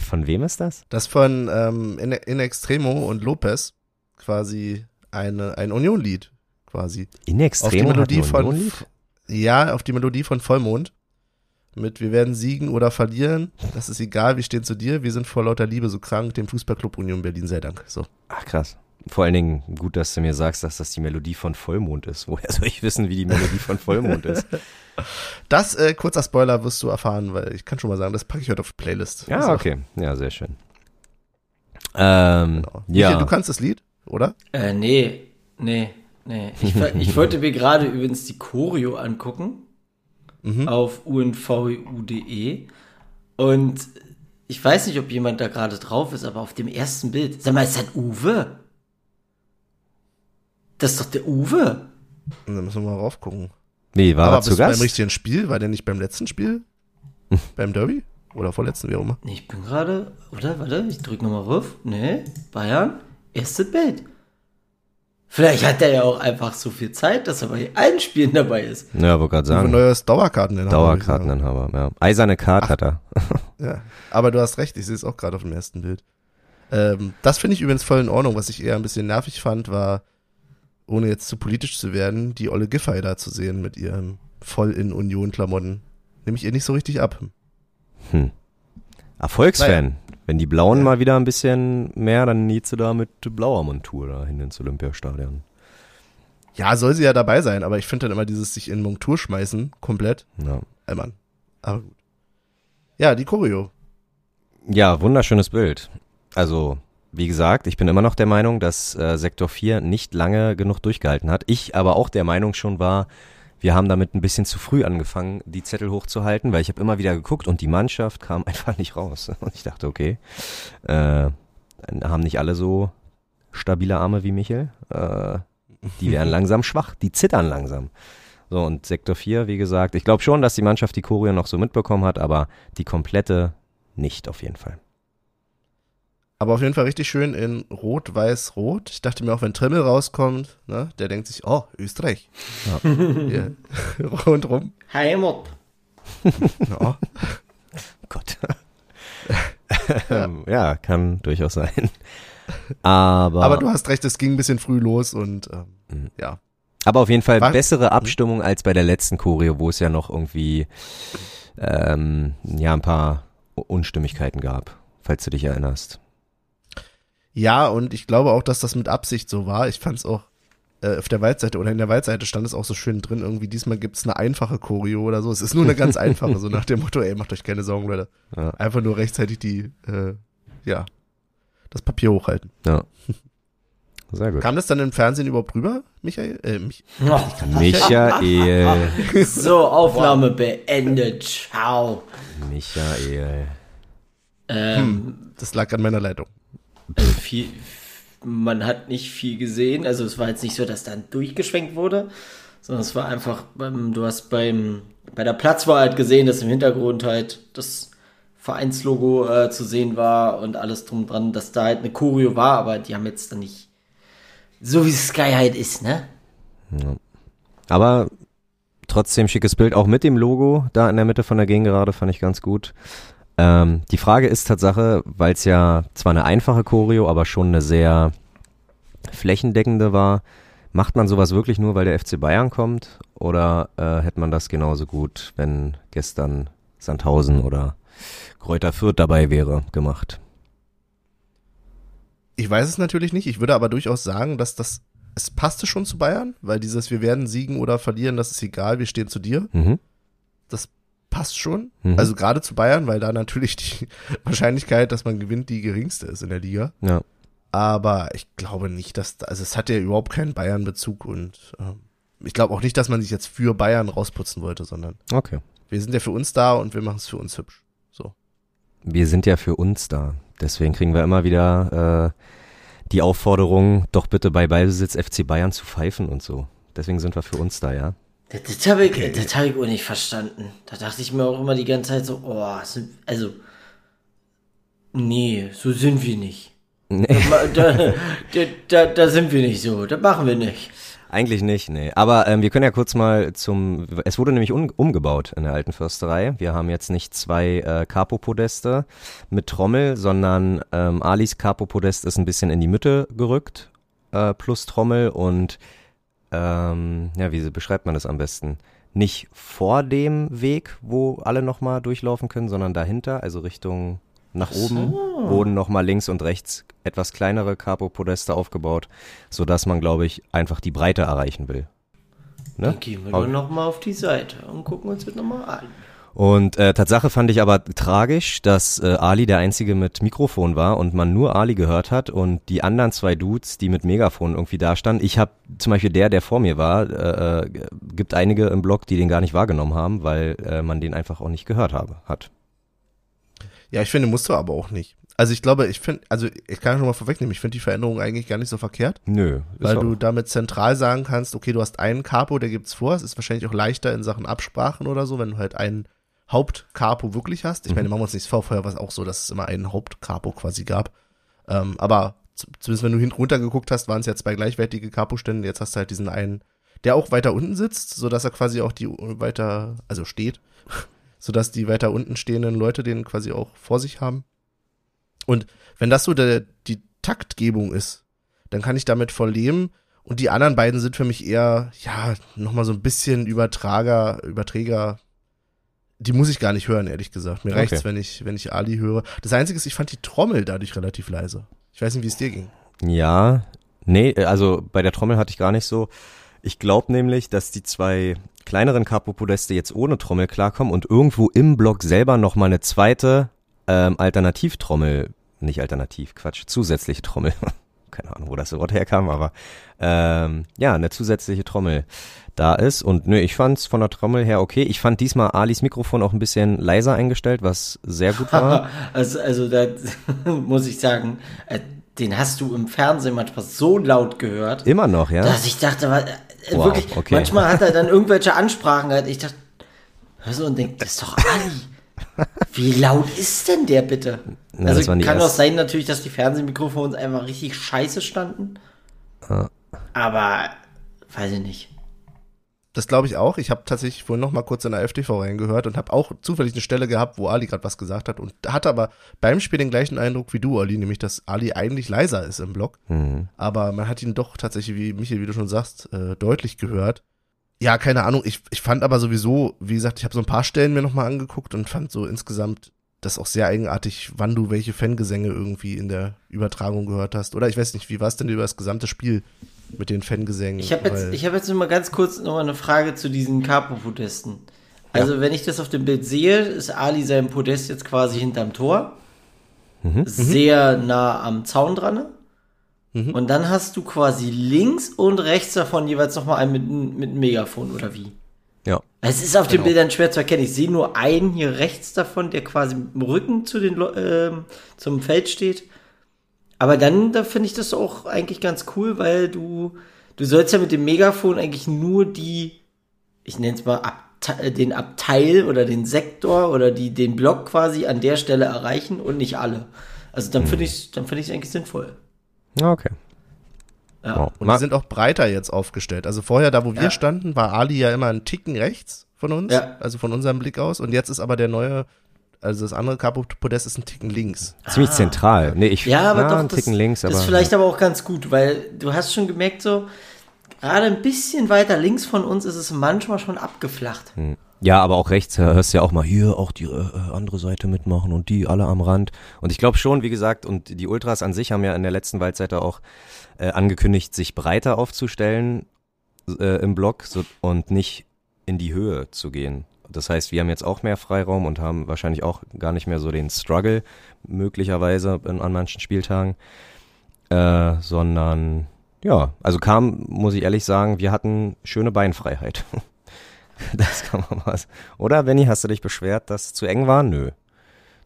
von wem ist das? Das von ähm, In, In Extremo und Lopez quasi eine, ein Union-Lied quasi. In auf die Extremo hat Melodie von Union-Lied? ja auf die Melodie von Vollmond mit wir werden siegen oder verlieren das ist egal wir stehen zu dir wir sind vor lauter Liebe so krank dem Fußballclub Union Berlin sei Dank so Ach krass. Vor allen Dingen gut, dass du mir sagst, dass das die Melodie von Vollmond ist. Woher soll ich wissen, wie die Melodie von Vollmond ist? das äh, kurzer Spoiler wirst du erfahren weil ich kann schon mal sagen das packe ich heute auf die Playlist Ja, So, okay. Ja, sehr schön. Ähm, genau. Michael, ja. du kannst das Lied oder Äh, nee, nee, nee. Ich, ich wollte mir gerade übrigens die Choreo angucken auf unvu.de und ich weiß nicht, ob jemand da gerade drauf ist, aber auf dem ersten Bild. Sag mal, ist das Uwe? Das ist doch der Uwe. Und dann müssen wir mal raufgucken Wie, war aber er zu bist du beim Gast? richtigen Spiel war der nicht beim letzten Spiel beim Derby oder vorletzten wie auch immer Nee, ich bin gerade, oder? Warte, ich drück nochmal ruf. Nee, Bayern, erstes Bild. Vielleicht hat er ja auch einfach so viel Zeit, dass er bei allen Spielen dabei ist. Ja, wollte gerade Ein sagen. neues Dauerkarteninhaber. Dauerkarteninhaber, ja. Eiserne Karte hat er. Ja, aber du hast recht, ich sehe es auch gerade auf dem ersten Bild. Ähm, das finde ich übrigens voll in Ordnung. Was ich eher ein bisschen nervig fand, war, ohne jetzt zu politisch zu werden, die Olle Giffey da zu sehen mit ihren voll in Union-Klamotten. Nehme ich ihr nicht so richtig ab. Erfolgsfan. Wenn die Blauen mal wieder ein bisschen mehr, dann niedst du da mit blauer Montur da hin ins Olympiastadion. Ja, soll sie ja dabei sein, aber ich finde dann immer dieses sich in Montur schmeißen, komplett. Ja. Ey, Mann. Aber gut. Ja, die Choreo. Ja, wunderschönes Bild. Also, wie gesagt, ich bin immer noch der Meinung, dass äh, Sektor 4 nicht lange genug durchgehalten hat. Ich aber auch der Meinung schon war, wir haben damit ein bisschen zu früh angefangen, die Zettel hochzuhalten, weil ich habe immer wieder geguckt und die Mannschaft kam einfach nicht raus. Und ich dachte, okay, äh, haben nicht alle so stabile Arme wie Michel. Äh, die werden langsam schwach, die zittern langsam. So, und Sektor 4, wie gesagt, ich glaube schon, dass die Mannschaft die Choreo noch so mitbekommen hat, aber die komplette nicht auf jeden Fall. Aber auf jeden Fall richtig schön in Rot, Weiß, Rot. Ich dachte mir auch, wenn Trimmel rauskommt, ne, der denkt sich, oh, Österreich. Ja. Rundrum. Heimat. Ja. Gott. Ähm, ja, kann durchaus sein. Aber, Aber du hast recht, es ging ein bisschen früh los und ähm, ja. aber auf jeden Fall War- bessere Abstimmung als bei der letzten Choreo, wo es ja noch irgendwie ähm, ja ein paar Unstimmigkeiten gab, falls du dich erinnerst. Ja, und ich glaube auch, dass das mit Absicht so war. Ich fand es auch äh, auf der Waldseite oder in der Waldseite stand es auch so schön drin, irgendwie diesmal gibt's eine einfache Choreo oder so. Es ist nur eine ganz einfache, so nach dem Motto, ey, macht euch keine Sorgen, Leute. Ja. Einfach nur rechtzeitig die, äh, ja, das Papier hochhalten. Ja. Sehr gut. Kam das dann im Fernsehen überhaupt rüber, Michael? Äh, mich, Michael. So, Aufnahme beendet. Ciao. Michael. das lag an meiner Leitung. Also viel, man hat nicht viel gesehen. Also es war jetzt nicht so, dass dann durchgeschwenkt wurde, sondern es war einfach, du hast beim bei der Platzwahl halt gesehen, dass im Hintergrund halt das Vereinslogo äh, zu sehen war und alles drum dran, dass da halt eine Choreo war, aber die haben jetzt dann nicht so wie Sky halt ist, ne? Aber trotzdem schickes Bild, auch mit dem Logo da in der Mitte von der Gegengerade, fand ich ganz gut. Ähm, die Frage ist Tatsache, weil es ja zwar eine einfache Choreo, aber schon eine sehr flächendeckende war, macht man sowas wirklich nur, weil der FC Bayern kommt? Oder äh, hätte man das genauso gut, wenn gestern Sandhausen oder Kräuter Fürth dabei wäre, gemacht? Ich weiß es natürlich nicht. Ich würde aber durchaus sagen, dass das, es passte schon zu Bayern, weil dieses, wir werden siegen oder verlieren, das ist egal, wir stehen zu dir. Mhm. Das passt schon. Mhm. Also gerade zu Bayern, weil da natürlich die Wahrscheinlichkeit, dass man gewinnt, die geringste ist in der Liga. Ja. Aber ich glaube nicht, dass, also es hat ja überhaupt keinen Bayern-Bezug und ähm, ich glaube auch nicht, dass man sich jetzt für Bayern rausputzen wollte, sondern Okay. wir sind ja für uns da und wir machen es für uns hübsch. So. Wir sind ja für uns da. Deswegen kriegen wir immer wieder äh, die Aufforderung, doch bitte bei Ballbesitz FC Bayern zu pfeifen und so. Deswegen sind wir für uns da, ja. Das, das habe ich, das hab ich auch nicht verstanden. Da dachte ich mir auch immer die ganze Zeit so, oh, sind, also, nee, so sind wir nicht. Da, da, da, da sind wir nicht so, das machen wir nicht. Eigentlich nicht, nee. Aber ähm, wir können ja kurz mal zum. Es wurde nämlich un, umgebaut in der alten Försterei. Wir haben jetzt nicht zwei äh, Capo-Podeste mit Trommel, sondern ähm, Alis Capo-Podest ist ein bisschen in die Mitte gerückt, äh, plus Trommel und ähm, ja, wie beschreibt man das am besten? Nicht vor dem Weg, wo alle nochmal durchlaufen können, sondern dahinter, also Richtung nach oben, wurden nochmal links und rechts etwas kleinere Capo-Podeste aufgebaut, sodass man, glaube ich, einfach die Breite erreichen will. Ne? Dann gehen wir doch nochmal auf die Seite und gucken uns das nochmal an. Und äh, Tatsache fand ich aber tragisch, dass äh, Ali der Einzige mit Mikrofon war und man nur Ali gehört hat und die anderen zwei Dudes, die mit Megafon irgendwie da standen. Ich habe zum Beispiel der, der vor mir war, äh, äh, gibt einige im Blog, die den gar nicht wahrgenommen haben, weil äh, man den einfach auch nicht gehört habe, hat. Ja, ich finde, musst du aber auch nicht. Also ich glaube, ich finde, also ich kann schon mal vorwegnehmen, ich finde die Veränderung eigentlich gar nicht so verkehrt, Nö. weil du damit zentral sagen kannst, okay, du hast einen Capo, der gibt's vor, es ist wahrscheinlich auch leichter in Sachen Absprachen oder so, wenn du halt einen Hauptcapo wirklich hast. Ich meine, machen wir uns nichts vor, vorher war es auch so, dass es immer einen Hauptcapo quasi gab. Ähm, aber zumindest wenn du hinten runter geguckt hast, waren es ja zwei gleichwertige Capo-Stände, jetzt hast du halt diesen einen, der auch weiter unten sitzt, sodass er quasi auch die weiter, also steht, sodass die weiter unten stehenden Leute den quasi auch vor sich haben. Und wenn das so der, die Taktgebung ist, dann kann ich damit voll leben. Und die anderen beiden sind für mich eher, ja, nochmal so ein bisschen Übertrager, Überträger. Die muss ich gar nicht hören, ehrlich gesagt. Mir Okay. reicht's, wenn ich, wenn ich Ali höre. Das Einzige ist, ich fand die Trommel dadurch relativ leise. Ich weiß nicht, wie es dir ging. Ja, nee, also bei der Trommel hatte ich gar nicht so. Ich glaube nämlich, dass die zwei kleineren Capo-Podeste jetzt ohne Trommel klarkommen und irgendwo im Block selber nochmal eine zweite ähm, Alternativtrommel, nicht alternativ, Quatsch, zusätzliche Trommel. Keine Ahnung, wo das Wort herkam, aber ähm, ja, eine zusätzliche Trommel da ist. Und nö, ich fand's von der Trommel her okay. Ich fand diesmal Alis Mikrofon auch ein bisschen leiser eingestellt, was sehr gut war. Also, also da muss ich sagen, äh, den hast du im Fernsehen manchmal so laut gehört, Immer noch, ja? dass ich dachte, wa- äh, Wow, wirklich, okay. manchmal hat er dann irgendwelche Ansprachen gehabt. Ich dachte, hör so und denk, das ist doch Ali. Wie laut ist denn der bitte? Na, also das waren die kann auch ersten. sein natürlich, dass die Fernsehmikrofone einfach richtig scheiße standen. Aber weiß ich nicht. Das glaube ich auch. Ich habe tatsächlich vorhin noch mal kurz in der FTV reingehört und habe auch zufällig eine Stelle gehabt, wo Ali gerade was gesagt hat und hatte aber beim Spiel den gleichen Eindruck wie du, Ali, nämlich, dass Ali eigentlich leiser ist im Block. Mhm. Aber man hat ihn doch tatsächlich, wie Michael, wie du schon sagst, äh, deutlich gehört. Ja, keine Ahnung. Ich, ich fand aber sowieso, wie gesagt, ich habe so ein paar Stellen mir noch mal angeguckt und fand so insgesamt das auch sehr eigenartig, wann du welche Fangesänge irgendwie in der Übertragung gehört hast. Oder ich weiß nicht, wie war es denn über das gesamte Spiel mit den Fangesängen? Ich habe jetzt, ich hab jetzt nur mal ganz kurz noch mal eine Frage zu diesen Capo-Podesten. Also, wenn ich das auf dem Bild sehe, ist Ali sein Podest jetzt quasi hinterm Tor. Mhm. Sehr nah am Zaun dran. Und dann hast du quasi links und rechts davon jeweils nochmal einen mit, einem- mit einem Megafon oder wie? Ja. Es ist auf den Bildern schwer zu erkennen. Ich sehe nur einen hier rechts davon, der quasi mit dem Rücken zu den, ähm, zum Feld steht. Aber dann, da finde ich das auch eigentlich ganz cool, weil du, du sollst ja mit dem Megafon eigentlich nur die, ich nenne es mal Abte äh, den Abteil oder den Sektor oder die, den Block quasi an der Stelle erreichen und nicht alle. Also dann finde ich, dann finde ich es eigentlich sinnvoll. Ja, okay. Ja. Wow. Und Ma- die sind auch breiter jetzt aufgestellt. Also vorher, da wo wir Ja. standen, war Ali ja immer einen Ticken rechts von uns, Ja. also von unserem Blick aus. Und jetzt ist aber der neue, also das andere Capo-Podest ist ein Ticken links. Ziemlich zentral. Nee, ich, Ah. Ja, aber na, doch, einen das, Ticken links, aber. das ist vielleicht aber auch ganz gut, weil du hast schon gemerkt, so, gerade ein bisschen weiter links von uns ist es manchmal schon abgeflacht. Ja, aber auch rechts äh, hörst du ja auch mal hier auch die äh, andere Seite mitmachen und die alle am Rand. Und ich glaube schon, wie gesagt, und die Ultras an sich haben ja in der letzten Waldseite auch äh, angekündigt, sich breiter aufzustellen äh, im Block so, und nicht in die Höhe zu gehen. Das heißt, wir haben jetzt auch mehr Freiraum und haben wahrscheinlich auch gar nicht mehr so den Struggle möglicherweise in, an manchen Spieltagen, äh, sondern ja, also kam, muss ich ehrlich sagen, wir hatten schöne Beinfreiheit. Das kann man mal. Oder, Benny, hast du dich beschwert, dass es zu eng war? Nö.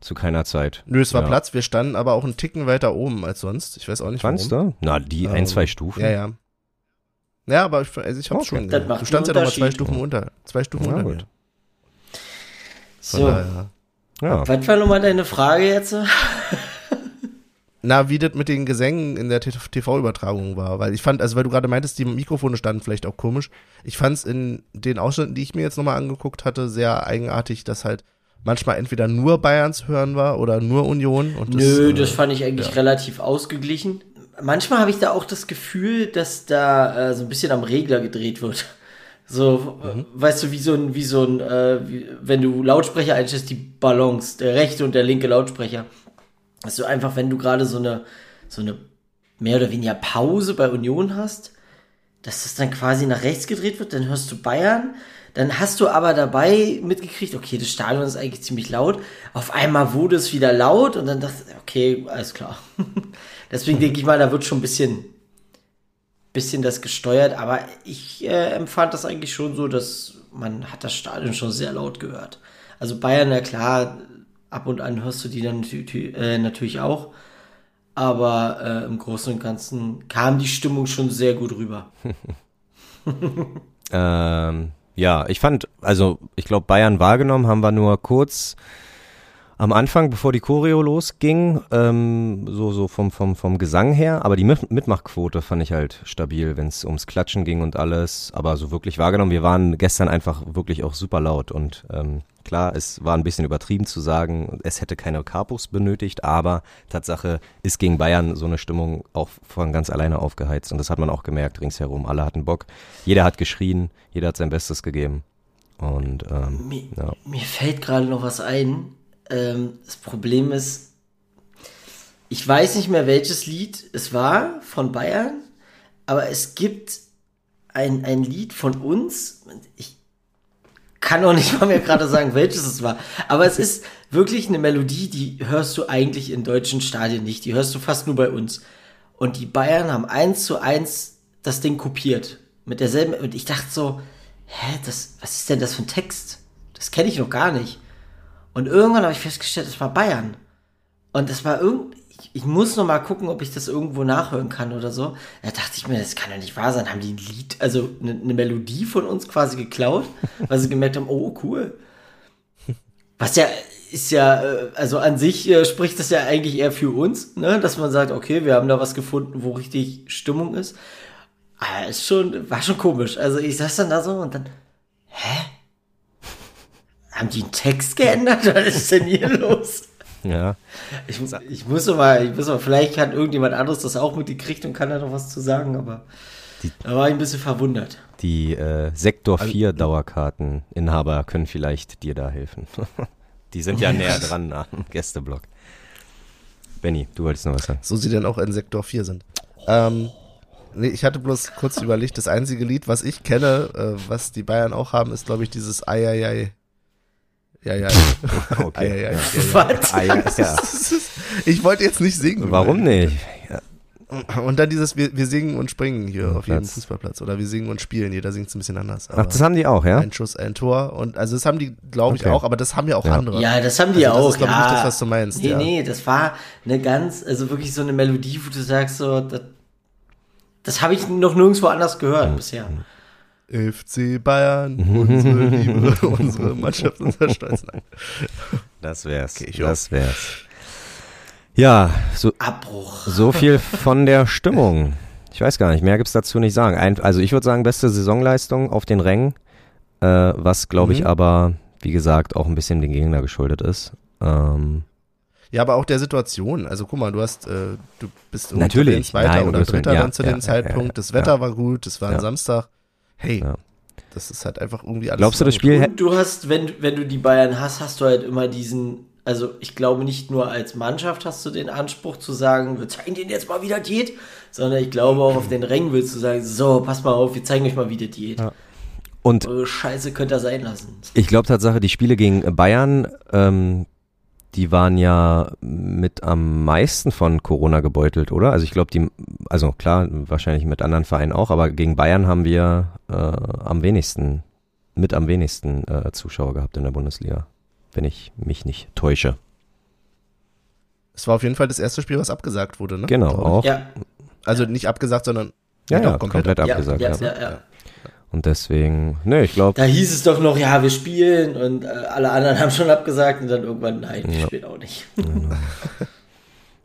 Zu keiner Zeit. Nö, es war Ja. Platz, wir standen aber auch einen Ticken weiter oben als sonst. Ich weiß auch nicht Fandst warum. du? Na, die ein, Ähm, zwei Stufen. Ja, ja. Ja, aber ich, also ich hab's Okay. schon Das gesehen. macht Du standst ja einen noch mal zwei. Stufen unter. Zwei Stufen Ja, unter gut. mir. So, daher. Ja. was war nochmal deine Frage jetzt? Na, wie das mit den Gesängen in der TV-Übertragung war. Weil ich fand, also weil du gerade meintest, die Mikrofone standen vielleicht auch komisch. Ich fand es in den Ausschnitten, die ich mir jetzt nochmal angeguckt hatte, sehr eigenartig, dass halt manchmal entweder nur Bayerns hören war oder nur Union. Das, Nö, äh, das fand ich eigentlich ja. relativ ausgeglichen. Manchmal habe ich da auch das Gefühl, dass da äh, so ein bisschen am Regler gedreht wird. So, äh, weißt du, wie so ein, wie so ein, äh, wie, wenn du Lautsprecher einstellst, die Balance, der rechte und der linke Lautsprecher. Dass du einfach, wenn du gerade so eine, so eine mehr oder weniger Pause bei Union hast, dass das dann quasi nach rechts gedreht wird, dann hörst du Bayern, dann hast du aber dabei mitgekriegt, okay, das Stadion ist eigentlich ziemlich laut. Auf einmal wurde es wieder laut und dann dachte ich, okay, alles klar. Deswegen denke ich mal, da wird schon ein bisschen, bisschen das gesteuert, aber ich äh, empfand das eigentlich schon so, dass man hat das Stadion schon sehr laut gehört. Also Bayern, na klar, ab und an hörst du die dann äh, natürlich auch, aber äh, im Großen und Ganzen kam die Stimmung schon sehr gut rüber. Ähm, ja, ich fand, also ich glaube, Bayern wahrgenommen haben wir nur kurz am Anfang, bevor die Choreo losging, ähm, so, so vom, vom, vom Gesang her. Aber die Mit Mitmachquote fand ich halt stabil, wenn es ums Klatschen ging und alles. Aber so wirklich wahrgenommen, wir waren gestern einfach wirklich auch super laut. Und ähm, klar, es war ein bisschen übertrieben zu sagen, es hätte keine Capos benötigt, aber Tatsache ist gegen Bayern so eine Stimmung auch von ganz alleine aufgeheizt. Und das hat man auch gemerkt ringsherum. Alle hatten Bock. Jeder hat geschrien, jeder hat sein Bestes gegeben. Und ähm, Mir, ja. mir fällt gerade noch was ein. Ähm, das Problem ist, ich weiß nicht mehr, welches Lied es war von Bayern, aber es gibt ein, ein Lied von uns. Ich kann auch nicht mal mehr gerade sagen, welches es war. Aber es ist wirklich eine Melodie, die hörst du eigentlich in deutschen Stadien nicht. Die hörst du fast nur bei uns. Und die Bayern haben eins zu eins das Ding kopiert. Mit derselben. Und ich dachte so, hä, das, was ist denn das für ein Text? Das kenne ich noch gar nicht. Und irgendwann habe ich festgestellt, das war Bayern. Und das war irgend, ich, ich muss noch mal gucken, ob ich das irgendwo nachhören kann oder so. Da dachte ich mir, das kann ja nicht wahr sein. Haben die ein Lied, also eine, eine Melodie von uns quasi geklaut, weil sie gemerkt haben, oh, cool. Was ja ist ja, äh, also an sich äh, spricht das ja eigentlich eher für uns, ne? dass man sagt, okay, wir haben da was gefunden, wo richtig Stimmung ist. Aber ist schon, war schon komisch. Also ich saß dann da so und dann, hä? Haben die einen Text geändert? Was ist denn hier los? ja. Ich, muss- ich muss mal, ich muss mal, vielleicht hat irgendjemand anderes das auch mitgekriegt und kann da noch was zu sagen, aber da war ich ein bisschen verwundert. Die äh, Sektor 4 Dauerkarteninhaber können vielleicht dir da helfen. Die sind ja näher dran am Gästeblock. Benny, du wolltest noch was sagen. so sie denn auch in Sektor 4 sind. Ähm, nee, ich hatte bloß kurz überlegt, das einzige Lied, was ich kenne, äh, was die Bayern auch haben, ist, glaube ich, dieses Eieiei. Ja, ja. Okay. Ja. Was? Ja, ja. Ich wollte jetzt nicht singen. Warum nicht? Ja. Und dann dieses, wir, wir singen und springen hier Ja, auf jedem Platz. Fußballplatz. Oder wir singen und spielen. Jeder singt es ein bisschen anders. Ach, das haben die auch, ja? Ein Schuss, ein Tor. Und also das haben die, glaube ich, Okay. auch, aber das haben ja auch Ja. andere. Ja, das haben die Also das auch. ist, glaub ich, ja. nicht das, was du meinst, Nee, ja. nee, das war eine ganz, also wirklich so eine Melodie, wo du sagst, so, das, das habe ich noch nirgendwo anders gehört bisher. FC Bayern, unsere Liebe, unsere Mannschaft, unser Stolz. Nein. Das wär's. Okay, ich das wär's. Ja, so, Abbruch. so viel von der Stimmung. Ich weiß gar nicht, mehr gibt's dazu nicht sagen. Ein, also ich würde sagen, beste Saisonleistung auf den Rängen, äh, was glaube ich Mhm. aber, wie gesagt, auch ein bisschen dem Gegner geschuldet ist. Ähm, Ja, aber auch der Situation. Also guck mal, du hast, äh, du bist irgendwie Natürlich. Zweiter Nein, oder. Dritter Ja, dann zu ja, dem ja, Zeitpunkt. ja, das ja. Wetter war gut, es war ein Ja. Samstag. Hey, Ja. das ist halt einfach irgendwie alles. glaubst du, das Spiel Und du hast, wenn, wenn du die Bayern hast, hast du halt immer diesen, also ich glaube nicht nur als Mannschaft hast du den Anspruch zu sagen, wir zeigen denen jetzt mal, wie das geht, sondern ich glaube auch auf den Rängen willst du sagen, so, pass mal auf, wir zeigen euch mal, wie das geht. und Eure Scheiße könnt ihr sein lassen. Ich glaube Tatsache, die Spiele gegen Bayern, ähm, die waren ja mit am meisten von Corona gebeutelt, oder? Also ich glaube, die, also klar, wahrscheinlich mit anderen Vereinen auch, aber gegen Bayern haben wir äh, am wenigsten, mit am wenigsten äh, Zuschauer gehabt in der Bundesliga, wenn ich mich nicht täusche. Es war auf jeden Fall das erste Spiel, was abgesagt wurde, ne? Genau, auch. Ja, Also nicht abgesagt, sondern Ja, ja, komplett, ja, abgesagt. ja, Ja, ja, ja. Und deswegen, ne, ich glaube, Da hieß es doch noch, ja, wir spielen und äh, alle anderen haben schon abgesagt und dann irgendwann, nein, wir Ja. spielen auch nicht.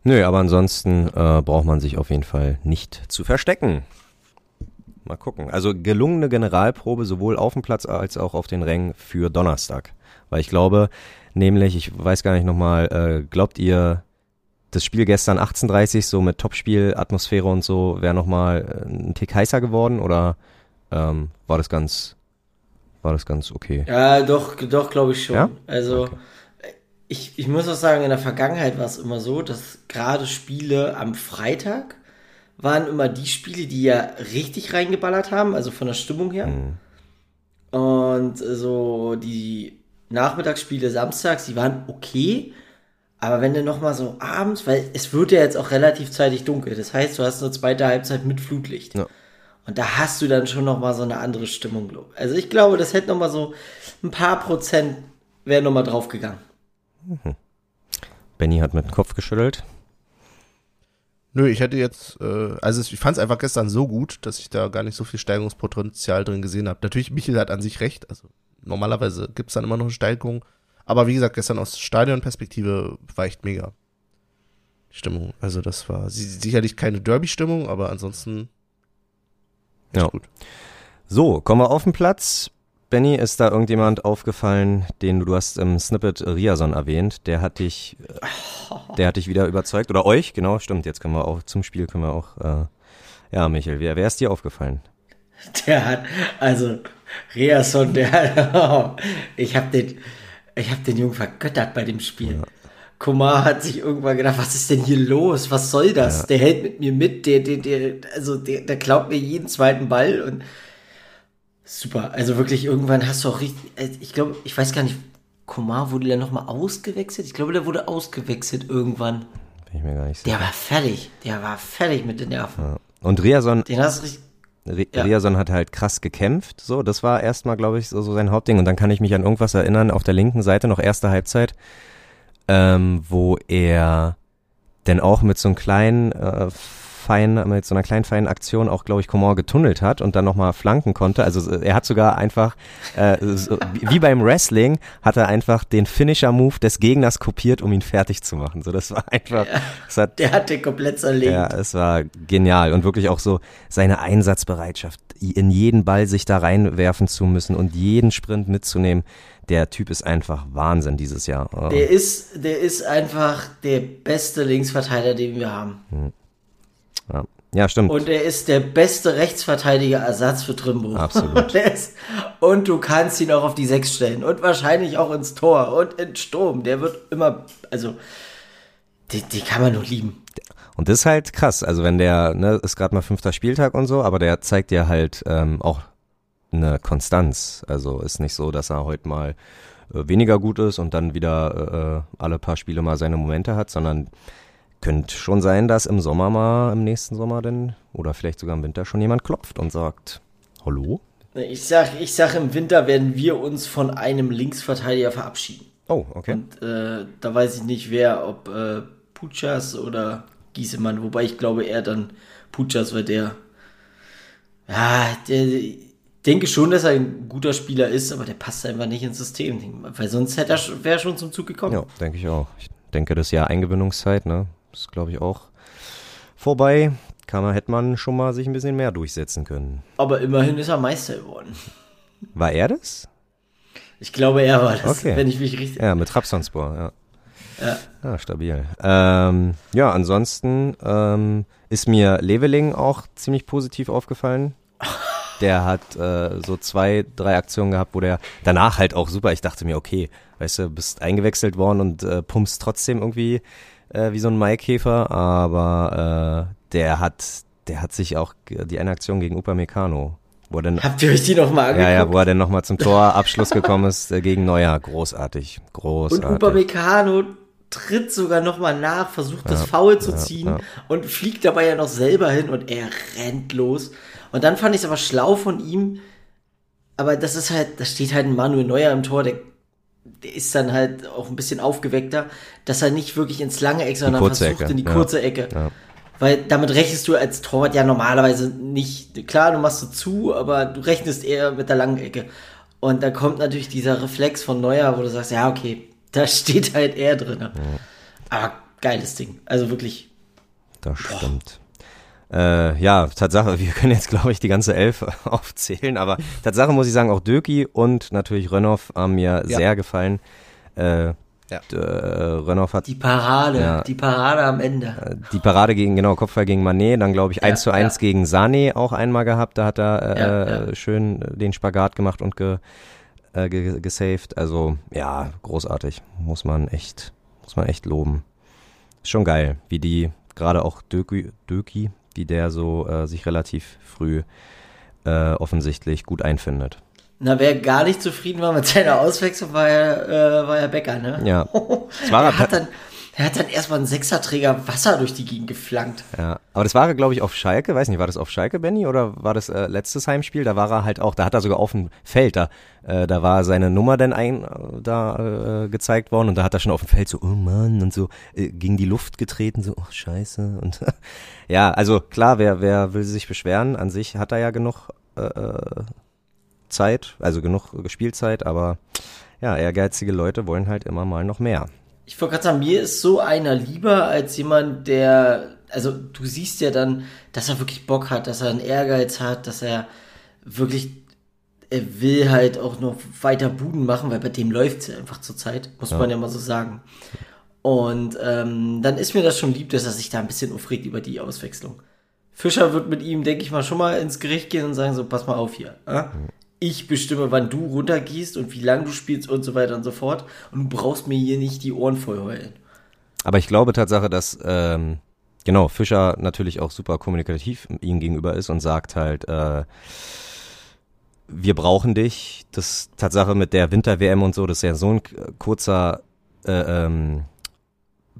Nö, aber ansonsten äh, braucht man sich auf jeden Fall nicht zu verstecken. Mal gucken. Also gelungene Generalprobe sowohl auf dem Platz als auch auf den Rängen für Donnerstag. Weil ich glaube, nämlich, ich weiß gar nicht nochmal, äh, glaubt ihr, das Spiel gestern 18.30 so mit Topspiel, Atmosphäre und so, wäre nochmal ein Tick heißer geworden oder ähm, war das ganz, war das ganz okay? Ja, doch, doch, glaube ich schon. Ja? Also, ich, ich muss auch sagen, in der Vergangenheit war es immer so, dass gerade Spiele am Freitag waren immer die Spiele, die ja richtig reingeballert haben, also von der Stimmung her. Mhm. Und so die Nachmittagsspiele samstags, die waren okay. Aber wenn du noch mal so abends, weil es wird ja jetzt auch relativ zeitig dunkel, das heißt, du hast eine zweite Halbzeit mit Flutlicht. Ja. Und da hast du dann schon noch mal so eine andere Stimmung, ich. Also ich glaube, das hätte noch mal so ein paar Prozent wären noch mal draufgegangen. Benny hat mit dem Kopf geschüttelt. Nö, ich hätte jetzt, äh, also ich fand es einfach gestern so gut, dass ich da gar nicht so viel Steigerungspotenzial drin gesehen habe. Natürlich, Michael hat an sich recht, also normalerweise gibt's dann immer noch eine Steigerung. Aber wie gesagt, gestern aus Stadionperspektive war echt mega. Die Stimmung. Also das war si- sicherlich keine Derby-Stimmung, aber ansonsten Ja. gut. So, kommen wir auf den Platz. Benny, ist da irgendjemand aufgefallen, den du, hast im Snippet Riason erwähnt, der hat dich, äh, der hat dich wieder überzeugt oder euch, genau, stimmt, jetzt können wir auch zum Spiel können wir auch, äh, ja, Michael, wer, wer ist dir aufgefallen? Der hat, also, Reason, der hat, ich hab den, ich hab den Jungen vergöttert bei dem Spiel. Kumar hat sich irgendwann gedacht, was ist denn hier los? Was soll das? Der hält mit mir mit, der, der, der, also der, der klaut mir jeden zweiten Ball und super. Also wirklich, irgendwann hast du auch richtig, äh, ich glaube, ich weiß gar nicht, Kumar wurde der nochmal ausgewechselt? Ich glaube, der wurde ausgewechselt irgendwann. Bin ich mir gar nicht sicher. Der war fertig. Der war fertig mit den Nerven. Und Riason, Den hast du richtig, Re Ja. Riason hat halt krass gekämpft, so, das war erstmal, glaube ich, so, so sein Hauptding. Und dann kann ich mich an irgendwas erinnern, auf der linken Seite noch erste Halbzeit, ähm, wo er denn auch mit so einem kleinen, äh, feinen, mit so einer kleinen feinen Aktion auch, glaube ich, Comor getunnelt hat und dann nochmal flanken konnte. Also äh, er hat sogar einfach, äh, so, wie beim Wrestling, hat er einfach den Finisher-Move des Gegners kopiert, um ihn fertig zu machen. So, das war einfach, das hat der hat den komplett zerlegt. ja, es war genial und wirklich auch so seine Einsatzbereitschaft, in jeden Ball sich da reinwerfen zu müssen und jeden Sprint mitzunehmen. Der Typ ist einfach Wahnsinn dieses Jahr. Der ist, der ist einfach der beste Linksverteidiger, den wir haben. Ja. ja, stimmt. Und er ist der beste Rechtsverteidiger-Ersatz für Trimbo. Absolut. Ist, und du kannst ihn auch auf die Sechs stellen. Und wahrscheinlich auch ins Tor und in Sturm. Der wird immer, also, die, die kann man nur lieben. Und das ist halt krass. Also wenn der, ne, ist gerade mal fünfter Spieltag und so, aber der zeigt dir halt ähm, auch eine Konstanz. Also ist nicht so, dass er heute mal äh, weniger gut ist und dann wieder äh, alle paar Spiele mal seine Momente hat, sondern könnte schon sein, dass im Sommer mal, im nächsten Sommer denn, oder vielleicht sogar im Winter schon jemand klopft und sagt, hallo? Ich sag, ich sag, im Winter werden wir uns von einem Linksverteidiger verabschieden. Oh, okay. Und äh, da weiß ich nicht, wer, ob äh, Puchas oder Giesemann, wobei ich glaube eher dann Puchas, weil der, ja, der, denke schon, dass er ein guter Spieler ist, aber der passt einfach nicht ins System, weil sonst hätte er, wäre er schon zum Zug gekommen. Ja, denke ich auch. Ich denke, das Jahr Eingewöhnungszeit, ne, ist glaube ich auch vorbei. Kann man, hätte man schon mal sich ein bisschen mehr durchsetzen können. Aber immerhin ist er Meister geworden. War er das? Ich glaube, er war das, Okay. wenn ich mich richtig. Ja, mit Trabzonspor, ja. Ja. Ja, stabil. Ähm, ja, ansonsten ähm, ist mir Leveling auch ziemlich positiv aufgefallen. Der hat äh, so zwei, drei Aktionen gehabt, wo der danach halt auch super. Ich dachte mir, okay, weißt du, bist eingewechselt worden und äh, pumpst trotzdem irgendwie äh, wie so ein Maikäfer, aber äh, der hat, der hat sich auch die eine Aktion gegen Upamecano, wo er dann Habt ihr euch die nochmal angeguckt? ja, ja, wo er dann nochmal zum Torabschluss gekommen ist äh, gegen Neuer. Großartig, Und großartig. Upamecano tritt sogar nochmal nach, versucht das Foul zu ziehen ja. und fliegt dabei ja noch selber hin und er rennt los. Und dann fand ich es aber schlau von ihm, aber das ist halt, da steht halt ein Manuel Neuer im Tor, der ist dann halt auch ein bisschen aufgeweckter, dass er nicht wirklich ins lange Eck, sondern versucht Ecke, in die ja. kurze Ecke. Ja. Weil damit rechnest du als Torwart ja normalerweise nicht, klar, du machst du zu, aber du rechnest eher mit der langen Ecke. Und da kommt natürlich dieser Reflex von Neuer, wo du sagst, ja, okay, da steht halt er drin. Aber geiles Ding. Also wirklich. Das stimmt. Äh, ja, Tatsache, wir können jetzt, glaube ich, die ganze Elf aufzählen, aber Tatsache muss ich sagen, auch Döki und natürlich Rönnoff haben mir Ja. sehr gefallen. Äh, Ja. äh, Rönnoff hat Die Parade, Ja. die Parade am Ende. äh, die Parade gegen, genau, Kopfball gegen Manet, dann glaube ich 1 zu 1 ja. gegen Sané auch einmal gehabt, da hat er äh, Ja, äh, schön den Spagat gemacht und ge, äh, ge, gesaved. Also ja, großartig, muss man echt, muss man echt loben. Ist schon geil, wie die, gerade auch Döki, Döki wie der so äh, sich relativ früh äh, offensichtlich gut einfindet. Na, wer gar nicht zufrieden war mit seiner Auswechslung, war ja, äh, war ja Becker, ne? Ja. Das war er er hat dann, er hat dann erstmal einen Sechserträger Wasser durch die Gegend geflankt. Ja, aber das war er, glaube ich, auf Schalke. Weiß nicht, war das auf Schalke, Benny, oder war das äh, letztes Heimspiel? Da war er halt auch, da hat er sogar auf dem Feld, da, äh, da war seine Nummer dann ein, äh, da äh, gezeigt worden und da hat er schon auf dem Feld so, oh Mann, und so äh, gegen die Luft getreten, so, oh Scheiße. Und ja, also klar, wer, wer will sich beschweren? An sich hat er ja genug äh, äh, Zeit, also genug Spielzeit, aber ja, ehrgeizige Leute wollen halt immer mal noch mehr. Ich wollte gerade sagen, mir ist so einer lieber als jemand, der, also du siehst ja dann, dass er wirklich Bock hat, dass er einen Ehrgeiz hat, dass er wirklich, er will halt auch noch weiter Buden machen, weil bei dem läuft's ja einfach zur Zeit, muss man ja mal so sagen. Und ähm, dann ist mir das schon lieb, dass er sich da ein bisschen aufregt über die Auswechslung. Fischer wird mit ihm, denke ich mal, schon mal ins Gericht gehen und sagen so, pass mal auf hier. Äh? Ich bestimme, wann du runtergehst und wie lange du spielst und so weiter und so fort. Und du brauchst mir hier nicht die Ohren voll heulen. Aber ich glaube Tatsache, dass ähm, genau Fischer natürlich auch super kommunikativ ihm gegenüber ist und sagt halt, äh, wir brauchen dich. Das Tatsache mit der Winter-WM und so, das ist ja so ein kurzer äh, ähm,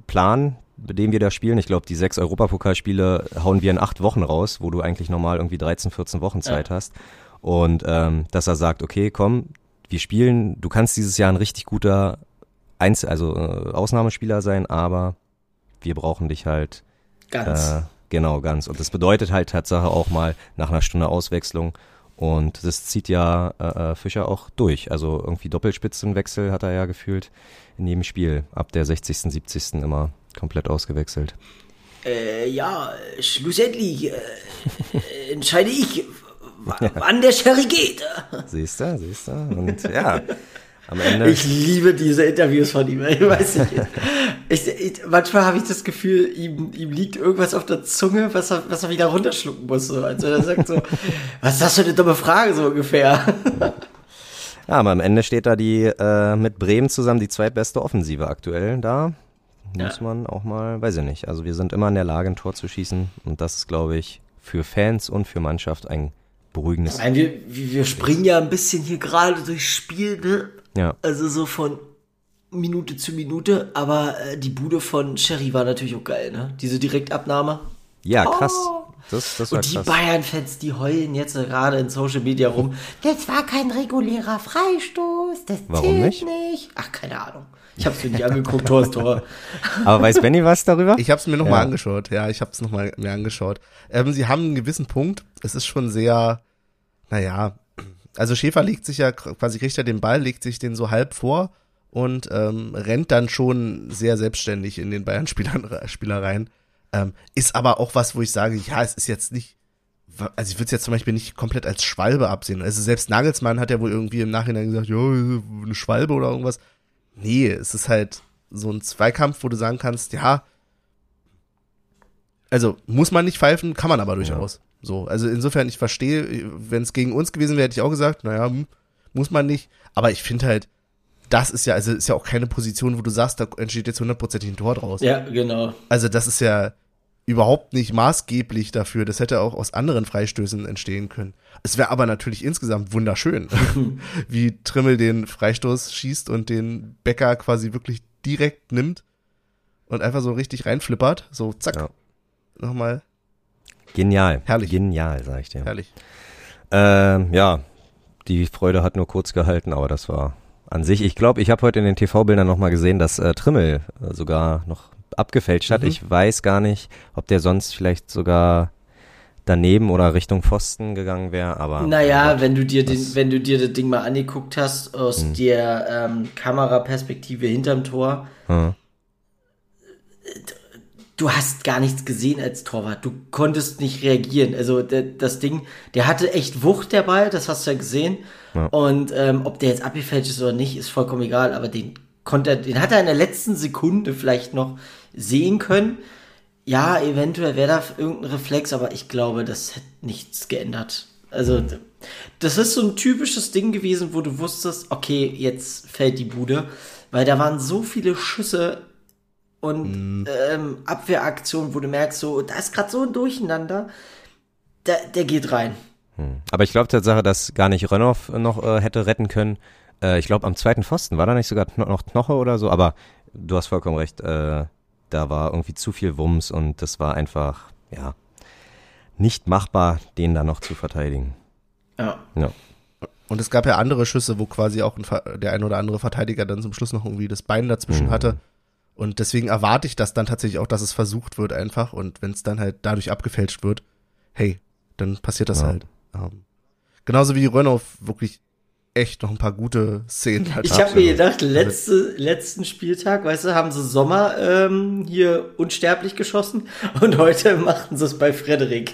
Plan, mit dem wir da spielen. Ich glaube, die sechs Europapokalspiele hauen wir in acht Wochen raus, wo du eigentlich normal irgendwie 13, 14 Wochen Zeit hast. Und ähm, dass er sagt, okay, komm, wir spielen, du kannst dieses Jahr ein richtig guter Einzel also äh, Ausnahmespieler sein, aber wir brauchen dich halt Ganz. äh, genau ganz. Und das bedeutet halt Tatsache auch mal nach einer Stunde Auswechslung. Und das zieht ja äh, äh, Fischer auch durch. Also irgendwie Doppelspitzenwechsel hat er ja gefühlt in jedem Spiel. Ab der 60., 70. immer komplett ausgewechselt. Äh, ja, schlussendlich äh, entscheide ich, wann der Sherry geht. Siehst du, siehst du? Und ja, am Ende. Ich liebe diese Interviews von ihm. Ich weiß nicht. Ich, ich, manchmal habe ich das Gefühl, ihm, ihm liegt irgendwas auf der Zunge, was er, was er wieder runterschlucken muss. So. Also er sagt so, was ist das für eine dumme Frage so ungefähr? Ja, aber am Ende steht da die äh, mit Bremen zusammen die zweitbeste Offensive aktuell da. Muss Ja. man auch mal, weiß ich nicht. Also wir sind immer in der Lage, ein Tor zu schießen. Und das ist, glaube ich, für Fans und für Mannschaft ein beruhigendes. Nein, wir, wir springen ja ein bisschen hier gerade durchs Spiel, ne? Ja. Also so von Minute zu Minute, aber äh, die Bude von Sherry war natürlich auch geil, ne? Diese Direktabnahme. Ja, krass. Oh. Das, das war Und die. Bayern-Fans, die heulen jetzt gerade in Social Media rum. Das war kein regulärer Freistoß, das Warum zählt nicht? nicht. Ach, keine Ahnung. Ich hab's mir nicht angeguckt, Tor ist Tor. Aber weiß Benny was darüber? Ich habe es mir nochmal Ja. angeschaut. Ja, ich habe es nochmal mir angeschaut. Ähm, sie haben einen gewissen Punkt. Es ist schon sehr, naja, also Schäfer legt sich ja quasi, kriegt er den Ball, legt sich den so halb vor und ähm, rennt dann schon sehr selbstständig in den Bayern-Spielern Spieler rein. Ähm, ist aber auch was, wo ich sage, ja, es ist jetzt nicht, also ich würde es jetzt zum Beispiel nicht komplett als Schwalbe absehen. Also selbst Nagelsmann hat ja wohl irgendwie im Nachhinein gesagt, ja, eine Schwalbe oder irgendwas. Nee, es ist halt so ein Zweikampf, wo du sagen kannst, ja, also muss man nicht pfeifen, kann man aber durchaus. So, also insofern, ich verstehe, wenn es gegen uns gewesen wäre, hätte ich auch gesagt, naja, hm, muss man nicht. Aber ich finde halt, das ist ja, also ist ja auch keine Position, wo du sagst, da entsteht jetzt hundertprozentig ein Tor draus. Ja, genau. Also das ist ja überhaupt nicht maßgeblich dafür. Das hätte auch aus anderen Freistößen entstehen können. Es wäre aber natürlich insgesamt wunderschön, wie Trimmel den Freistoß schießt und den Becker quasi wirklich direkt nimmt und einfach so richtig reinflippert. So zack. Ja. Nochmal. Genial. Herrlich. Genial, sag ich dir. Herrlich. Ähm, ja, die Freude hat nur kurz gehalten, aber das war an sich. Ich glaube, ich habe heute in den TV-Bildern nochmal gesehen, dass äh, Trimmel äh, sogar noch abgefälscht hat. Mhm. Ich weiß gar nicht, ob der sonst vielleicht sogar daneben oder Richtung Pfosten gegangen wäre, aber. Naja, wenn du dir den, das- wenn du dir das Ding mal angeguckt hast, aus Hm. der ähm, Kameraperspektive hinterm Tor, Hm. Du hast gar nichts gesehen als Torwart. Du konntest nicht reagieren. Also das Ding, der hatte echt Wucht, der Ball, das hast du ja gesehen. Ja. Und ähm, ob der jetzt abgefälscht ist oder nicht, ist vollkommen egal. Aber den konnte er, den hat er in der letzten Sekunde vielleicht noch sehen können. Ja, eventuell wäre da irgendein Reflex, aber ich glaube, das hätte nichts geändert. Also, d- das ist so ein typisches Ding gewesen, wo du wusstest, okay, jetzt fällt die Bude, weil da waren so viele Schüsse und ähm, Abwehraktionen, wo du merkst, so, da ist gerade so ein Durcheinander, der, der geht rein. Aber ich glaube Tatsache, dass gar nicht Rönnoff noch äh, hätte retten können. Äh, ich glaube, am zweiten Pfosten war da nicht sogar noch Knoche oder so, aber du hast vollkommen recht. Äh, da war irgendwie zu viel Wumms und das war einfach, ja, nicht machbar, den da noch zu verteidigen. Ja. Ja. Und es gab ja andere Schüsse, wo quasi auch ein, der ein oder andere Verteidiger dann zum Schluss noch irgendwie das Bein dazwischen Mhm. hatte. Und deswegen erwarte ich das dann tatsächlich auch, dass es versucht wird einfach. Und wenn es dann halt dadurch abgefälscht wird, hey, dann passiert das Ja. halt. Ähm, genauso wie Renault wirklich echt noch ein paar gute Szenen hat. Ich habe mir gedacht, letzte, letzten Spieltag, weißt du, haben sie Sommer ähm, hier unsterblich geschossen und heute machten sie es bei Frederik.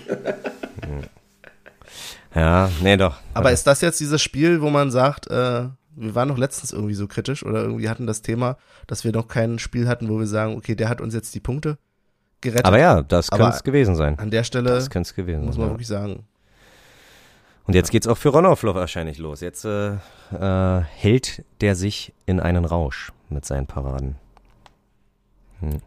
Ja, nee, doch. Aber ist das jetzt dieses Spiel, wo man sagt, äh, wir waren noch letztens irgendwie so kritisch oder irgendwie hatten das Thema, dass wir noch kein Spiel hatten, wo wir sagen, okay, der hat uns jetzt die Punkte gerettet. Aber ja, das könnte es gewesen sein. An der Stelle Das könnte es gewesen muss man ja. wirklich sagen, Und jetzt geht's auch für Ronnoff wahrscheinlich los. Jetzt äh, äh, hält der sich in einen Rausch mit seinen Paraden.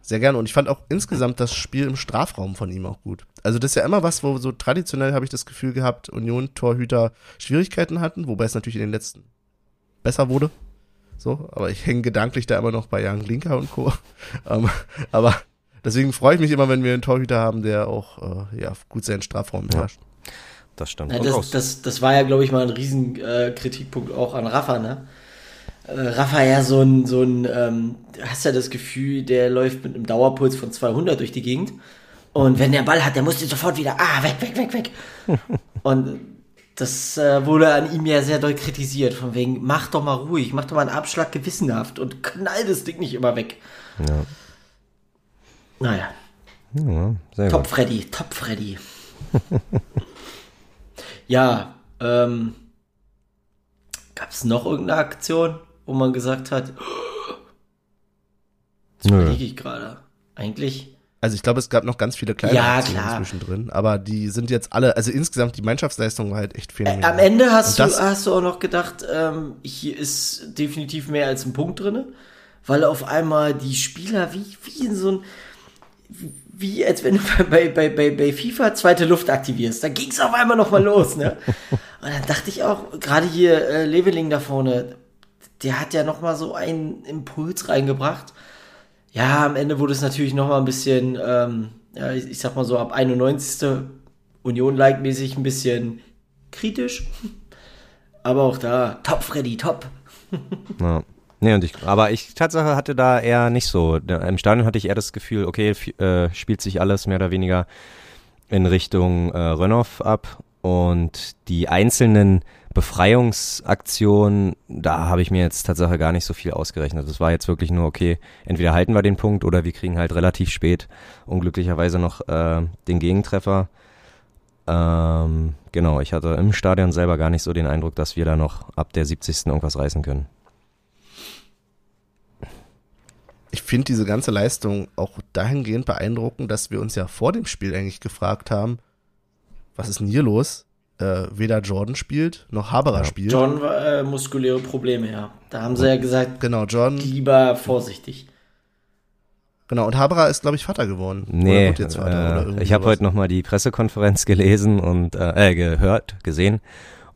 Sehr gerne. Und ich fand auch insgesamt das Spiel im Strafraum von ihm auch gut. Also das ist ja immer was, wo so traditionell habe ich das Gefühl gehabt, Union-Torhüter Schwierigkeiten hatten, wobei es natürlich in den letzten besser wurde. So, aber ich hänge gedanklich da immer noch bei Jan Glinker und Co. ähm, aber deswegen freue ich mich immer, wenn wir einen Torhüter haben, der auch äh, ja, gut seinen Strafraum beherrscht. Das stimmt. Ja, das, das, das war ja, glaube ich, mal ein riesen äh, Kritikpunkt auch an Rafa, ne? Äh, Rafa ja so ein, so ein ähm, du hast ja das Gefühl, der läuft mit einem Dauerpuls von 200 durch die Gegend. Und wenn der Ball hat, der muss den sofort wieder, ah, weg, weg, weg, weg. Und das äh, wurde an ihm ja sehr doll kritisiert, von wegen, mach doch mal ruhig, mach doch mal einen Abschlag gewissenhaft und knall das Ding nicht immer weg. Ja. Naja, ja, Top gut. Freddy, Top Freddy. ja, ähm, gab es noch irgendeine Aktion, wo man gesagt hat, jetzt Nö. überlege ich gerade. Eigentlich, Also ich glaube, es gab noch ganz viele kleine Ja, Aktionen klar. zwischendrin, aber die sind jetzt alle, also insgesamt die Mannschaftsleistung war halt echt äh, phänomenal. am Ende hast du, hast du auch noch gedacht, ähm, hier ist definitiv mehr als ein Punkt drinne, weil auf einmal die Spieler wie, wie in so ein, wie als wenn du bei, bei, bei, bei FIFA zweite Luft aktivierst. Da ging es auf einmal nochmal los, ne? Und dann dachte ich auch, gerade hier äh, Leveling da vorne, der hat ja nochmal so einen Impuls reingebracht. Ja, am Ende wurde es natürlich nochmal ein bisschen, ähm, ja, ich, ich sag mal so ab 91. Union-like-mäßig ein bisschen kritisch. Aber auch da, top, Freddy, top. Ja. Nee, und ich, aber ich Tatsache hatte da eher nicht so. Im Stadion hatte ich eher das Gefühl, okay, äh, spielt sich alles mehr oder weniger in Richtung äh, Rönnoff ab und die einzelnen Befreiungsaktionen, da habe ich mir jetzt Tatsache gar nicht so viel ausgerechnet. Das war jetzt wirklich nur, okay, entweder halten wir den Punkt oder wir kriegen halt relativ spät unglücklicherweise noch äh, den Gegentreffer. Ähm, genau, ich hatte im Stadion selber gar nicht so den Eindruck, dass wir da noch ab der 70. irgendwas reißen können. Ich finde diese ganze Leistung auch dahingehend beeindruckend, dass wir uns ja vor dem Spiel eigentlich gefragt haben, was ist denn hier los? Äh, weder Jordan spielt, noch Haberer Ja. spielt. John äh, muskuläre Probleme, ja. Da haben sie ja gesagt, Genau, Jordan, lieber vorsichtig. genau, und Haberer ist, glaube ich, Vater geworden. oder Nee, wird jetzt Vater, oder äh, irgendwie ich habe heute nochmal die Pressekonferenz gelesen und äh, äh, gehört, gesehen.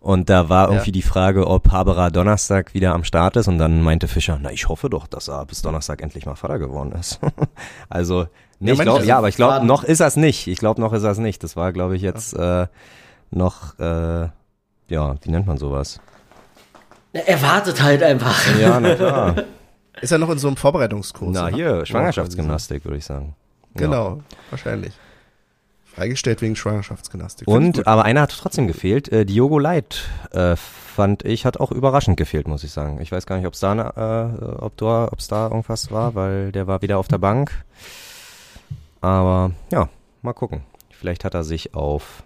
Und da war irgendwie Ja. die Frage, ob Haberer Donnerstag wieder am Start ist. Und dann meinte Fischer, na, ich hoffe doch, dass er bis Donnerstag endlich mal Vater geworden ist. also, nee, Ja, ich Mensch, glaub, also ja, aber ich glaube, noch ist er's nicht. Ich glaube, noch ist er's nicht. Das war, glaube ich, jetzt äh, noch, äh, ja, wie nennt man sowas? Er wartet halt einfach. Ja, na klar. Ist er noch in so einem Vorbereitungskurs? na, oder? hier, Schwangerschaftsgymnastik, würde ich sagen. Ja. Genau, wahrscheinlich. Freigestellt wegen Schwangerschaftsgymnastik. Und, aber einer hat trotzdem gefehlt. Äh, Diogo Light, äh, fand ich, hat auch überraschend gefehlt, muss ich sagen. Ich weiß gar nicht, ob's da, äh, ob da, ob's da irgendwas war, weil der war wieder auf der Bank. Aber ja, mal gucken. Vielleicht hat er sich auf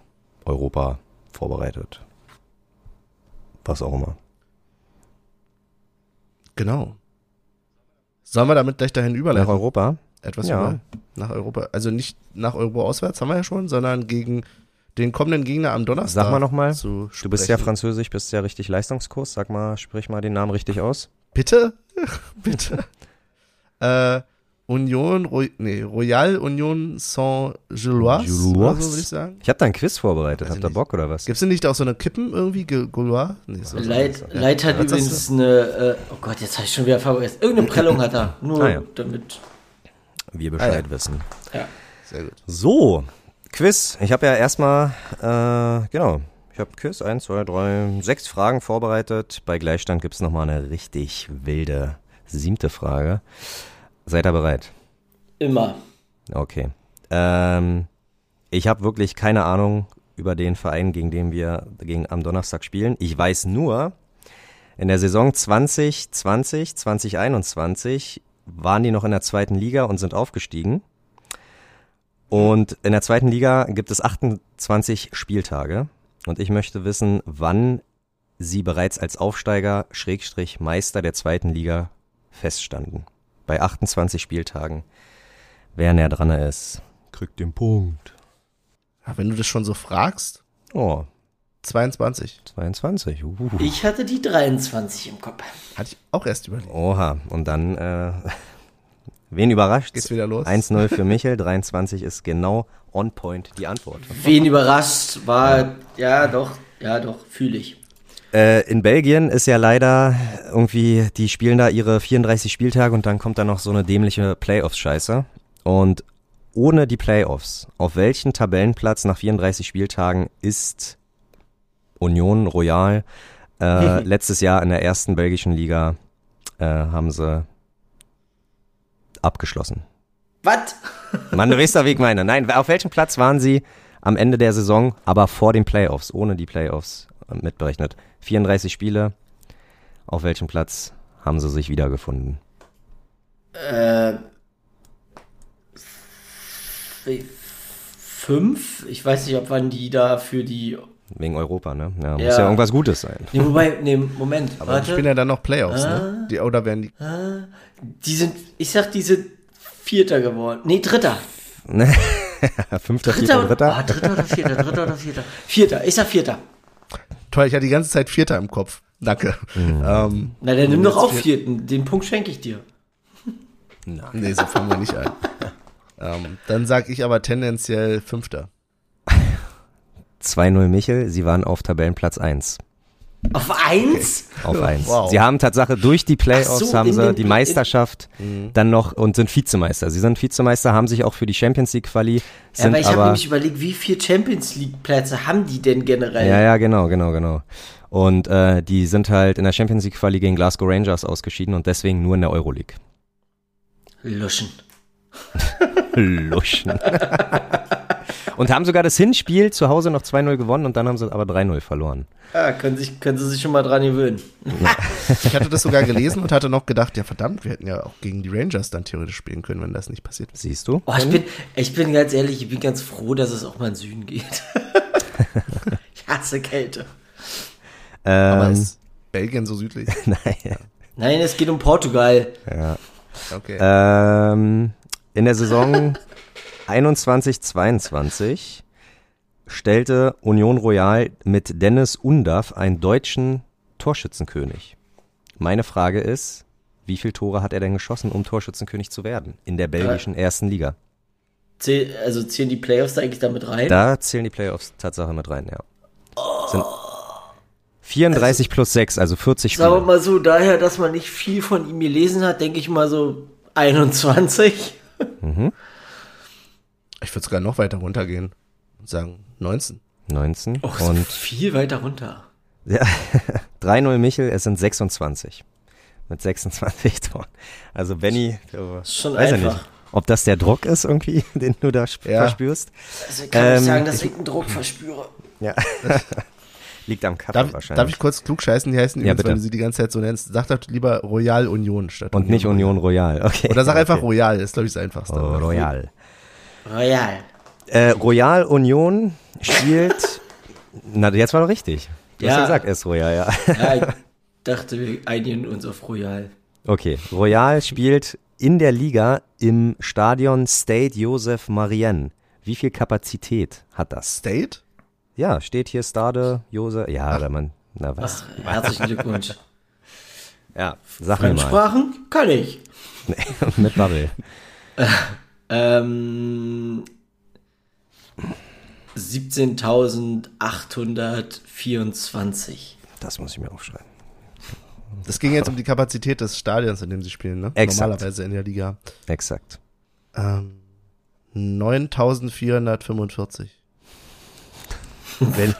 Europa vorbereitet. Was auch immer. Genau. Sollen wir damit gleich dahin Nach überleiten? Europa? Etwas Ja. über nach Europa. Also nicht nach Euro auswärts, haben wir ja schon, sondern gegen den kommenden Gegner am Donnerstag. Sag mal noch mal. zu Du bist ja französisch, bist ja richtig Leistungskurs. Sag mal, sprich mal den Namen richtig aus. Bitte? Bitte? äh, Union, Ro nee, Royal Union Saint-Gilloise, Gilloise? so würde ich sagen. Ich habe da ein Quiz vorbereitet. Habt ihr. Bock oder was? Gibt's denn nicht auch so eine Kippen irgendwie, Ge- Gaulois? Nee, so, Leid, so. Leid hat hast übrigens eine, äh, oh Gott, jetzt habe ich schon wieder vergessen. Irgendeine Prellung hat er. Nur Ah, ja. damit. Wir Bescheid Ah, wissen. Sehr gut. So, Quiz. Ich habe ja erstmal, äh, genau, ich habe Quiz, eins, zwei, drei, sechs Fragen vorbereitet. Bei Gleichstand gibt's noch nochmal eine richtig wilde siebte Frage. Seid ihr bereit? Immer. Okay. Ähm, ich habe wirklich keine Ahnung über den Verein, gegen den wir gegen, am Donnerstag spielen. Ich weiß nur, in der Saison 2020, 2021 waren die noch in der zweiten Liga und sind aufgestiegen. Und in der zweiten Liga gibt es 28 Spieltage. Und ich möchte wissen, wann sie bereits als Aufsteiger, Schrägstrich Meister der zweiten Liga feststanden. Bei 28 Spieltagen. Wer näher dran ist, kriegt den Punkt. Ja, wenn du das schon so fragst, Oh, 22. 22. Uh. Ich hatte die 23 im Kopf. Hatte ich auch erst überlegt. Oha, und dann, äh, wen überrascht? Geht's wieder los? 1-0 für Michel, 23 ist genau on point die Antwort. Wen überrascht war, ja, doch, ja, doch, fühle ich. Äh, in Belgien ist ja leider irgendwie, die spielen da ihre 34 Spieltage und dann kommt da noch so eine dämliche Playoffs-Scheiße. Und ohne die Playoffs, auf welchen Tabellenplatz nach 34 Spieltagen ist Union Royal äh, letztes Jahr in der ersten belgischen Liga äh, haben sie abgeschlossen? Was? Mann, du weißt doch, wie ich meine. Nein, auf welchem Platz waren sie am Ende der Saison, aber vor den Playoffs, ohne die Playoffs mitberechnet? 34 Spiele. Auf welchem Platz haben sie sich wiedergefunden? Äh, fünf? Ich weiß nicht, ob wann die da für die. Wegen Europa, ne? Ja, muss Ja. ja, irgendwas Gutes sein. Nee, wobei, nee, Moment, Aber warte. spielen ja dann noch Playoffs, Ah. ne? Die, oder werden die. Die sind, ich sag, die sind Vierter geworden. Nee, Dritter. Fünfter, Dritter, vierter, oder- dritter. Ah, Dritter oder Vierter, Dritter oder Vierter. Vierter, ich sag Vierter. Toll, ich hatte die ganze Zeit Vierter im Kopf. Danke. Mhm. Ähm, Na, dann nimm doch auch vier- Vierten. Den Punkt schenke ich dir. nee, so fangen wir nicht an. ähm, dann sag ich aber tendenziell Fünfter. 2-0 Michel, sie waren auf Tabellenplatz 1. Auf eins? auf eins. Wow. Sie haben Tatsache durch die Playoffs so, haben sie die Meisterschaft dann noch und sind Vizemeister. Sie sind Vizemeister, haben sich auch für die Champions League Quali, Ja, aber ich habe nämlich überlegt, wie viele Champions League Plätze haben die denn generell? ja, ja, genau, genau, genau. Und äh, die sind halt in der Champions League Quali gegen Glasgow Rangers ausgeschieden und deswegen nur in der Euroleague. Luschen. Luschen. und haben sogar das Hinspiel zu Hause noch 2-0 gewonnen und dann haben sie aber 3-0 verloren. Ja, können, sich, können sie sich schon mal dran gewöhnen. Ich hatte das sogar gelesen und hatte noch gedacht, ja verdammt, wir hätten ja auch gegen die Rangers dann theoretisch spielen können, wenn das nicht passiert. Siehst du? Oh, ich, bin, ich bin ganz ehrlich, ich bin ganz froh, dass es auch mal in den Süden geht. ich hasse Kälte. Aber Ähm, ist Belgien so südlich? nein. Nein, es geht um Portugal. Ja. Okay. Ähm, in der Saison 21-22 stellte Union Royal mit Dennis Undav einen deutschen Torschützenkönig. Meine Frage ist, wie viele Tore hat er denn geschossen, um Torschützenkönig zu werden in der belgischen ersten Liga? Zähl, also zählen die Playoffs da eigentlich damit rein? Da zählen die Playoffs Tatsache mit rein, ja. Sind 34 plus 6, also 40 Sagen wir Spiele. mal so, daher, dass man nicht viel von ihm gelesen hat, denke ich mal so 21. ich würde sogar noch weiter runtergehen und sagen 19. 19 Och, und viel weiter runter. Ja, 3-0 Michel, es sind 26. Mit 26 Toren. Also Benny, schon weiß einfach. nicht, ob das der Druck ist irgendwie, den du da Ja. verspürst. Also kann Ähm, ich sagen, dass ich einen Druck verspüre. Ja. Liegt am Cutter Darf, wahrscheinlich. darf ich kurz klug scheißen? Die heißen Ja, übrigens, bitte. weil du sie die ganze Zeit so nennst. Sag doch lieber Royal Union statt Und nicht Union Royal, okay. Oder sag einfach okay. Royal, ist glaube ich das einfachste. oh, Royal. Royal. Äh, Royal Union spielt, na jetzt war doch richtig. Du hast Ja. ja gesagt, es ist Royal, ja. Ja, ich dachte, wir einigen uns auf Royal. Okay, Royal spielt in der Liga im Stadion State Joseph Marienne. Wie viel Kapazität hat das? State? Ja, steht hier Stade Joseph. Ja, oder man, na was? Herzlichen Glückwunsch. Ja, sag mir mal. Fremdsprachen kann ich. Mit Bubble. Ähm, 17.824. Das muss ich mir aufschreiben. Das ging jetzt um die Kapazität des Stadions, in dem sie spielen, ne? Exakt. Normalerweise in der Liga. Exakt. Ähm, 9445. Wenn,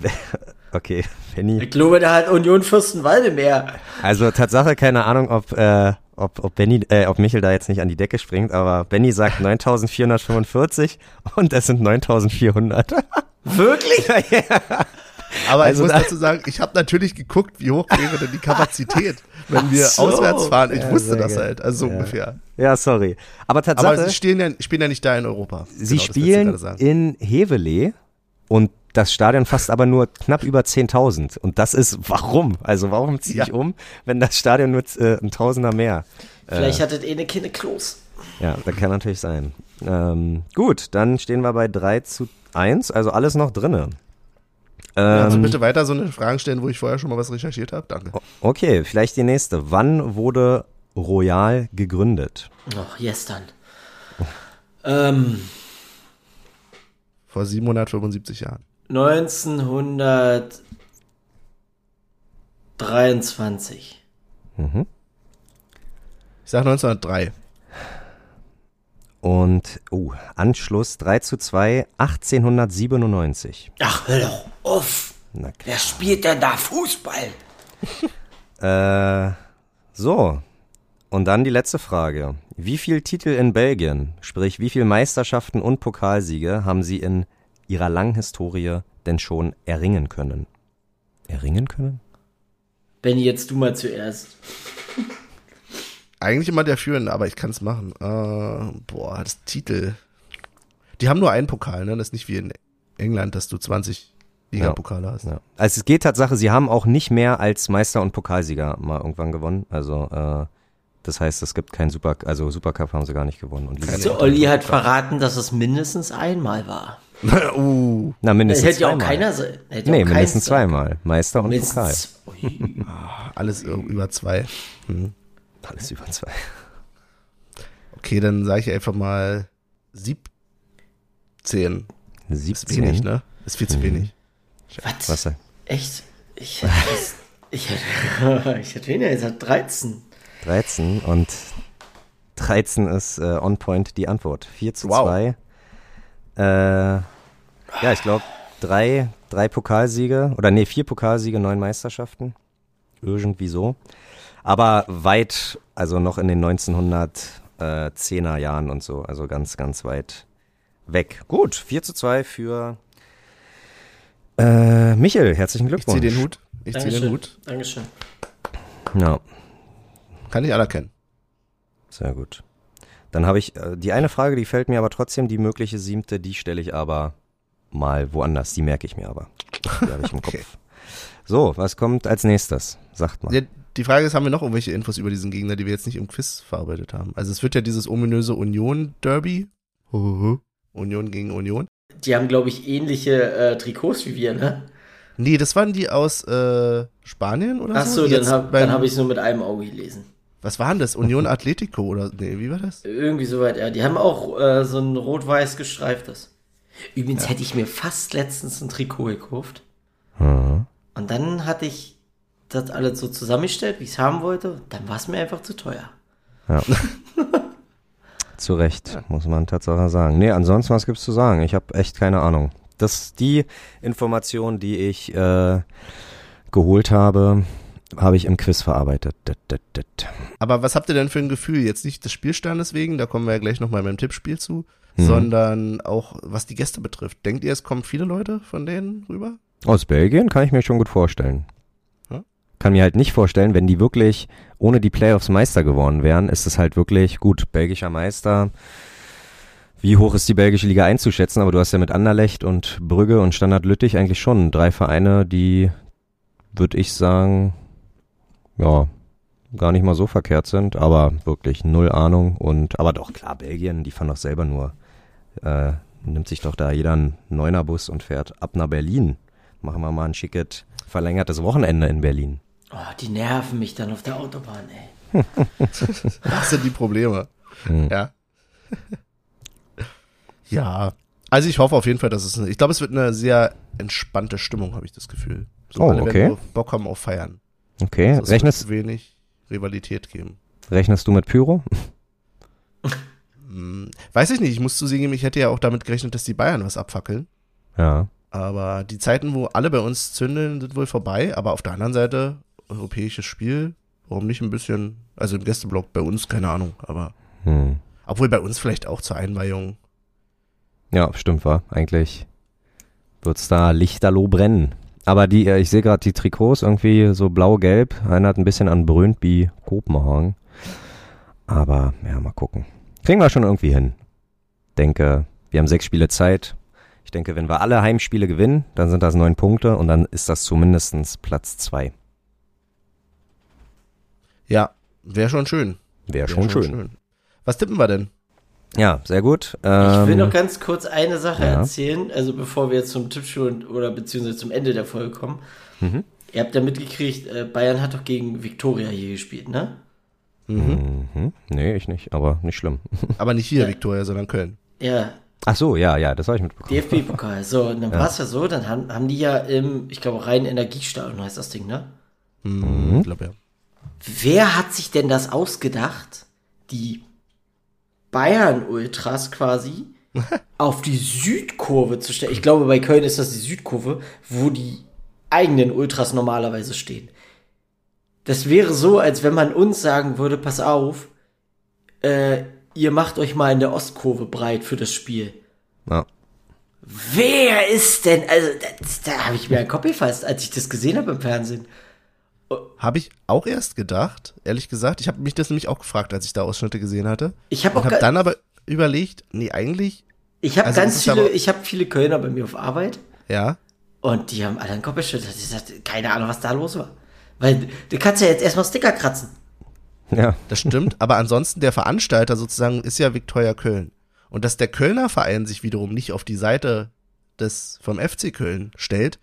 okay, Penny. Ich glaube, da hat Union Fürstenwalde mehr. Also Tatsache, keine Ahnung, ob, äh, ob, ob Benny, äh, ob Michel da jetzt nicht an die Decke springt, aber Benny sagt 9445 und es sind 9400. Wirklich? Aber Also ich muss da- dazu sagen, ich habe natürlich geguckt, wie hoch wäre denn die Kapazität, wenn wir so. auswärts fahren. Ich Ja, wusste das geil. halt, also so Ja. ungefähr. Ja, sorry. Aber Aber Tatsache, sie stehen ja, spielen ja nicht da in Europa. sie Genau, spielen in Hevelee und das Stadion fasst aber nur knapp über 10.000. Und das ist, warum? Also warum ziehe ich Ja. um, wenn das Stadion nur äh, ein Tausender mehr Vielleicht hattet ihr eine Kinder Klos. Ja, das kann natürlich sein. Ähm, gut, dann stehen wir bei 3 zu 1, also alles noch drinne. Also Ähm, bitte weiter so eine Fragen stellen, wo ich vorher schon mal was recherchiert habe. Danke. okay, vielleicht die nächste. Wann wurde Royal gegründet? Ach, gestern. Ähm, Vor 775 Jahren. 1923. Mhm. Ich sag 1903. Und, oh, Anschluss 3 zu 2, 1897. Ach, hör doch auf. Wer spielt denn da Fußball? Äh, so. Und dann die letzte Frage. Wie viel Titel in Belgien, sprich wie viel Meisterschaften und Pokalsiege haben sie in ihrer langen Historie denn schon erringen können? Erringen können? Benny, jetzt du mal zuerst. Eigentlich immer der Führende, aber ich kann es machen. Äh, boah, das Titel. Die haben nur einen Pokal, ne? Das ist nicht wie in England, dass du 20 Ligapokale hast. Ja. Also es geht Tatsache, sie haben auch nicht mehr als Meister und Pokalsieger mal irgendwann gewonnen. Also äh, das heißt, es gibt keinen Super, also Supercup haben sie gar nicht gewonnen. Und Liga- So, Olli hat verraten, dass es mindestens einmal war. uh, Na, Das mindestens hätte ja auch zweimal. keiner. Hätte Nee, auch mindestens zweimal. Meister und Pokal. Mindestens. Ui. alles über zwei. Hm. Alles über zwei. Okay, dann sage ich einfach mal 17. 17. Ist wenig, ne? Ist viel zu Mhm. wenig. Was? Was? Echt? Ich hätte, ich hätte, ich hätte weniger gesagt, 13. 13 und 13 ist äh, on point die Antwort. 4 zu Wow. 2. Äh, ja, ich glaube, drei, drei Pokalsiege oder nee, vier Pokalsiege, neun Meisterschaften. Irgendwie so. Aber weit, also noch in den 1910er Jahren und so, also ganz, ganz weit weg. Gut, 4 zu 2 für äh, Michel. Herzlichen Ich ziehe Glückwunsch. den Hut. Ich ziehe den Hut. Dankeschön. Ja. Kann ich anerkennen. Sehr gut. Dann habe ich äh, die eine Frage, die fällt mir aber trotzdem, die mögliche siebte, die stelle ich aber mal woanders. Die merke ich mir aber. Die habe ich im Okay. Kopf. So, was kommt als nächstes? Sagt mal. Ja, die Frage ist, haben wir noch irgendwelche Infos über diesen Gegner, die wir jetzt nicht im Quiz verarbeitet haben? Also es wird ja dieses ominöse Union-Derby. Union gegen Union. Die haben, glaube ich, ähnliche äh, Trikots wie wir, ne? Nee, das waren die aus äh, Spanien oder Ach so? so, die dann habe hab ich es nur mit einem Auge gelesen. Was war denn das? Union Atletico oder nee, wie war das? Irgendwie soweit, ja. Die haben auch äh, so ein rot-weiß gestreiftes. Übrigens hätte ich mir fast letztens ein Trikot gekauft. Mhm. Und dann hatte ich das alles so zusammengestellt, wie ich es haben wollte. Dann war es mir einfach zu teuer. Zu Recht, muss man Tatsache sagen. Nee, ansonsten, was gibt's zu sagen? Ich habe echt keine Ahnung. Das ist die Information, die ich äh, geholt habe, habe ich im Quiz verarbeitet. Aber was habt ihr denn für ein Gefühl? Jetzt nicht des Spielstandes wegen, da kommen wir ja gleich nochmal beim Tippspiel zu, Mhm. sondern auch was die Gäste betrifft. Denkt ihr, es kommen viele Leute von denen rüber? Aus Belgien kann ich mir schon gut vorstellen. Ja? Kann mir halt nicht vorstellen, wenn die wirklich ohne die Playoffs Meister geworden wären, ist es halt wirklich gut, belgischer Meister. Wie hoch ist die belgische Liga einzuschätzen? Aber du hast ja mit Anderlecht und Brügge und Standard Lüttich eigentlich schon drei Vereine, die, würde ich sagen, ja, gar nicht mal so verkehrt sind, aber wirklich null Ahnung und, aber doch klar, Belgien, die fahren doch selber nur, äh, nimmt sich doch da jeder einen Neunerbus und fährt ab nach Berlin. Machen wir mal ein schicket verlängertes Wochenende in Berlin. Oh, die nerven mich dann auf der Autobahn, ey. Das sind die Probleme. Hm. Ja. ja. Also ich hoffe auf jeden Fall, dass es, eine, ich glaube, es wird eine sehr entspannte Stimmung, habe ich das Gefühl. So Oh, alle okay. Bock haben auf Feiern. Okay, Also es rechnest, wenig Rivalität geben. rechnest du mit Pyro? Hm, weiß ich nicht, ich muss zugeben, ich hätte ja auch damit gerechnet, dass die Bayern was abfackeln. Ja. Aber die Zeiten, wo alle bei uns zündeln, sind wohl vorbei. Aber auf der anderen Seite, europäisches Spiel, warum nicht ein bisschen, also im Gästeblock bei uns, keine Ahnung, aber Hm. obwohl bei uns vielleicht auch zur Einweihung. Ja, stimmt, war. Eigentlich wird's da lichterloh brennen. Aber die, äh, ich sehe gerade die Trikots irgendwie so blau-gelb. Einer hat ein bisschen an Brøndby Kopenhagen. Aber, ja, mal gucken. Kriegen wir schon irgendwie hin. Denke, wir haben sechs Spiele Zeit. Ich denke, wenn wir alle Heimspiele gewinnen, dann sind das neun Punkte und dann ist das zumindestens Platz zwei. Ja, wäre schon schön. Wäre Wär schon schön. Was tippen wir denn? Ja, sehr gut. Ich will Ähm, noch ganz kurz eine Sache ja. erzählen, also bevor wir jetzt zum Tippspiel oder beziehungsweise zum Ende der Folge kommen. Mhm. Ihr habt ja mitgekriegt, äh, Bayern hat doch gegen Viktoria hier gespielt, ne? Mhm. Mhm. Nee, ich nicht, aber nicht schlimm. Aber nicht hier, Viktoria, sondern Köln. Ja, Ach so, ja, ja, das habe ich mitbekommen. DFB-Pokal. So, und dann war es ja so, dann haben, haben die ja im, ich glaube, rein Energiestadion heißt das Ding, ne? Mhm. Ich glaube ja. Wer hat sich denn das ausgedacht, die Bayern-Ultras quasi auf die Südkurve zu stellen? Ich glaube, bei Köln ist das die Südkurve, wo die eigenen Ultras normalerweise stehen. Das wäre so, als wenn man uns sagen würde, pass auf, äh, ihr macht euch mal in der Ostkurve breit für das Spiel. Ja. Wer ist denn, also das, da habe ich mir einen Kopf gefasst, als ich das gesehen habe im Fernsehen. Habe ich auch erst gedacht, ehrlich gesagt. Ich habe mich das nämlich auch gefragt, als ich da Ausschnitte gesehen hatte. Ich habe Und auch habe ga- dann aber überlegt, nee, eigentlich, Ich habe Also ganz viele, ich habe viele Kölner bei mir auf Arbeit ja, und die haben alle einen Kopf geschüttelt. Ich sagte, keine Ahnung, was da los war. Weil du kannst ja jetzt erstmal Sticker kratzen. Ja. das stimmt. aber ansonsten der Veranstalter sozusagen ist ja Viktoria Köln. Und dass der Kölner Verein sich wiederum nicht auf die Seite des vom FC Köln stellt,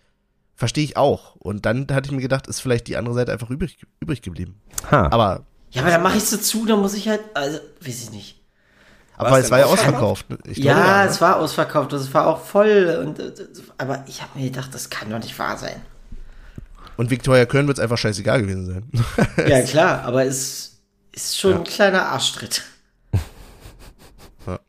verstehe ich auch. Und dann hatte ich mir gedacht, ist vielleicht die andere Seite einfach übrig, übrig geblieben. Ha. Aber, Ja, aber dann mache ich so zu, dann muss ich halt, also, weiß ich nicht. aber es war ja ausverkauft. Ich glaube, ja, ne? es war ausverkauft, es war auch voll. Und, äh, aber ich habe mir gedacht, das kann doch nicht wahr sein. Und Viktoria Köln wird es einfach scheißegal gewesen sein. Ja, klar, aber es ist schon Ja. ein kleiner Arschtritt. Ja.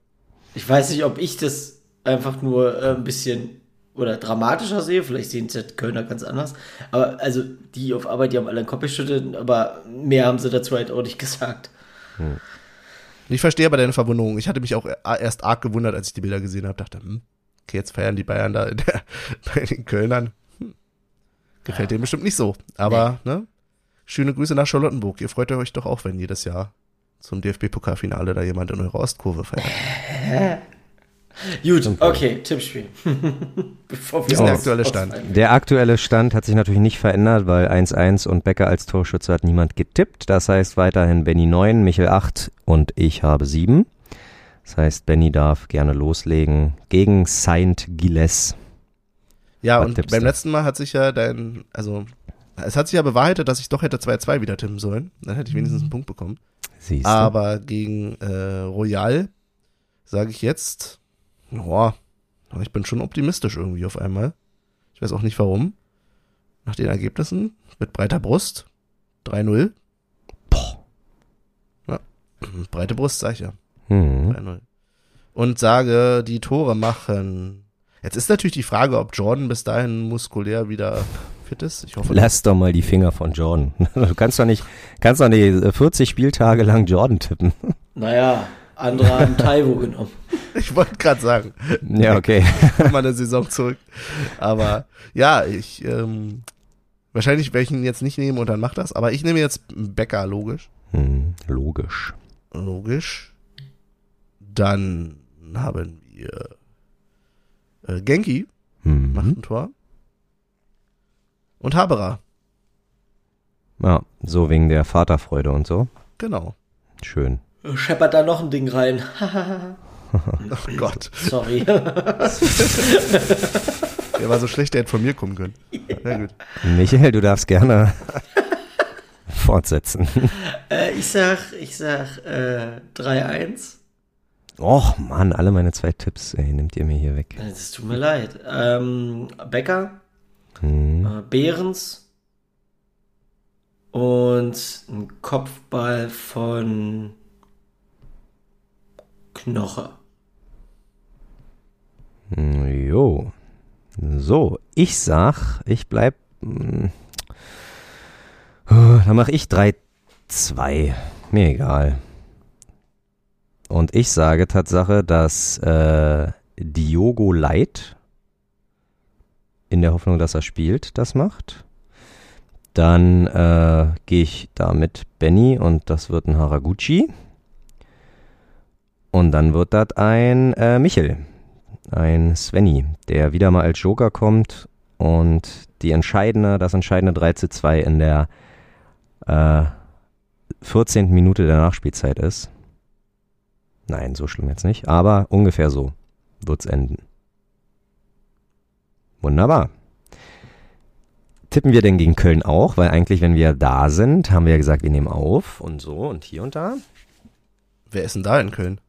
Ich weiß nicht, ob ich das einfach nur äh, ein bisschen oder dramatischer sehe. Vielleicht sehen es ja die Kölner ganz anders. Aber also die auf Arbeit, die haben alle einen Kopf geschüttelt, aber mehr haben sie dazu halt auch nicht gesagt. Ich verstehe aber deine Verwunderung. Ich hatte mich auch erst arg gewundert, als ich die Bilder gesehen habe. Dachte, hm, okay, jetzt feiern die Bayern da der, bei den Kölnern. Hm. Gefällt denen bestimmt nicht so. Aber, ne? Schöne Grüße nach Charlottenburg. Ihr freut euch doch auch, wenn jedes Jahr zum DFB-Pokalfinale da jemand in eurer Ostkurve feiert. Gut, okay, Tippspiel. Bevor Wie ist der aktuelle Stand? Der aktuelle Stand hat sich natürlich nicht verändert, weil 1-1 und Becker als Torschütze hat niemand getippt. Das heißt weiterhin Benny 9, Michel 8 und ich habe 7. Das heißt, Benny darf gerne loslegen gegen Saint Gilles. Ja, Was und beim du? letzten Mal hat sich ja dein, also, es hat sich ja bewahrheitet, dass ich doch hätte 2-2 wieder tippen sollen. Dann hätte ich wenigstens einen Punkt bekommen. Siehst du? Aber gegen äh, Royal sage ich jetzt, ja, ich bin schon optimistisch irgendwie auf einmal. Ich weiß auch nicht warum. Nach den Ergebnissen mit breiter Brust 3-0. Boah. Ja, breite Brust sag ich ja. Hm. 3-0. Und sage, die Tore machen. Jetzt ist natürlich die Frage, ob Jordan bis dahin muskulär wieder fit ist. Ich hoffe. Lass doch mal die Finger von Jordan. Du kannst doch nicht, kannst doch nicht äh, 40 Spieltage lang Jordan tippen. Naja, andere haben Taiwo genommen. Ich wollte gerade sagen. Ja, okay. mal eine Saison zurück. Aber ja, ich ähm, wahrscheinlich werde ich ihn jetzt nicht nehmen und dann macht das. Aber ich nehme jetzt Becker, logisch. Hm, logisch. Logisch. Dann haben wir äh, Genki, macht Hm. ein Tor. Und Haberer, Ja, so wegen der Vaterfreude und so. genau. Schön. Scheppert da noch ein Ding rein. Oh Gott, Sorry. der war so schlecht, der hätte von mir kommen können. Na gut. Michael, du darfst gerne fortsetzen. äh, ich sag, ich sag äh, 3-1. Och Mann, alle meine zwei Tipps, ey, nimmt ihr mir hier weg. Es tut mir leid. Ähm, Becker, Hm. äh, Behrens und ein Kopfball von Knoche. Hm, Jo. So, ich sag, ich bleib. mm, Dann mache ich 3-2. Mir egal. Und ich sage Tatsache, dass äh, Diogo Light in der Hoffnung, dass er spielt, das macht. Dann äh, gehe ich da mit Benny und das wird ein Haraguchi. Und dann wird das ein äh, Michel ein Svenny, der wieder mal als Joker kommt und die entscheidende, das entscheidende 3 zu 2 in der äh, 14. Minute der Nachspielzeit ist. Nein, so schlimm jetzt nicht, aber ungefähr so wird's enden. Wunderbar. Tippen wir denn gegen Köln auch? Weil eigentlich, wenn wir da sind, haben wir ja gesagt, wir nehmen auf und so und hier und da. Wer ist denn da in Köln?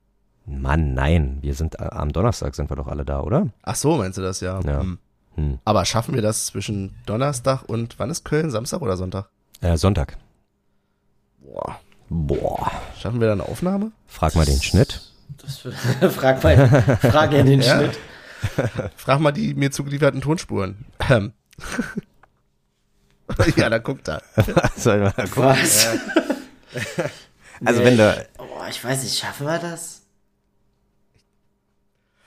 Mann, nein, wir sind äh, am Donnerstag sind wir doch alle da, oder? Ach so, meinst du das ja? Ja. Hm. Hm. Aber schaffen wir das zwischen Donnerstag und wann ist Köln? Samstag oder Sonntag? Äh, Sonntag. Boah. Boah. Schaffen wir da eine Aufnahme? Frag mal den Schnitt. Das frag mal, frag ja den Ja? Schnitt. Frag mal die mir zugelieferten Tonspuren. Ähm. ja, da guckt er. Soll ich mal gucken? Was? Also Nee. wenn du, Oh, ich weiß nicht, schaffen wir das?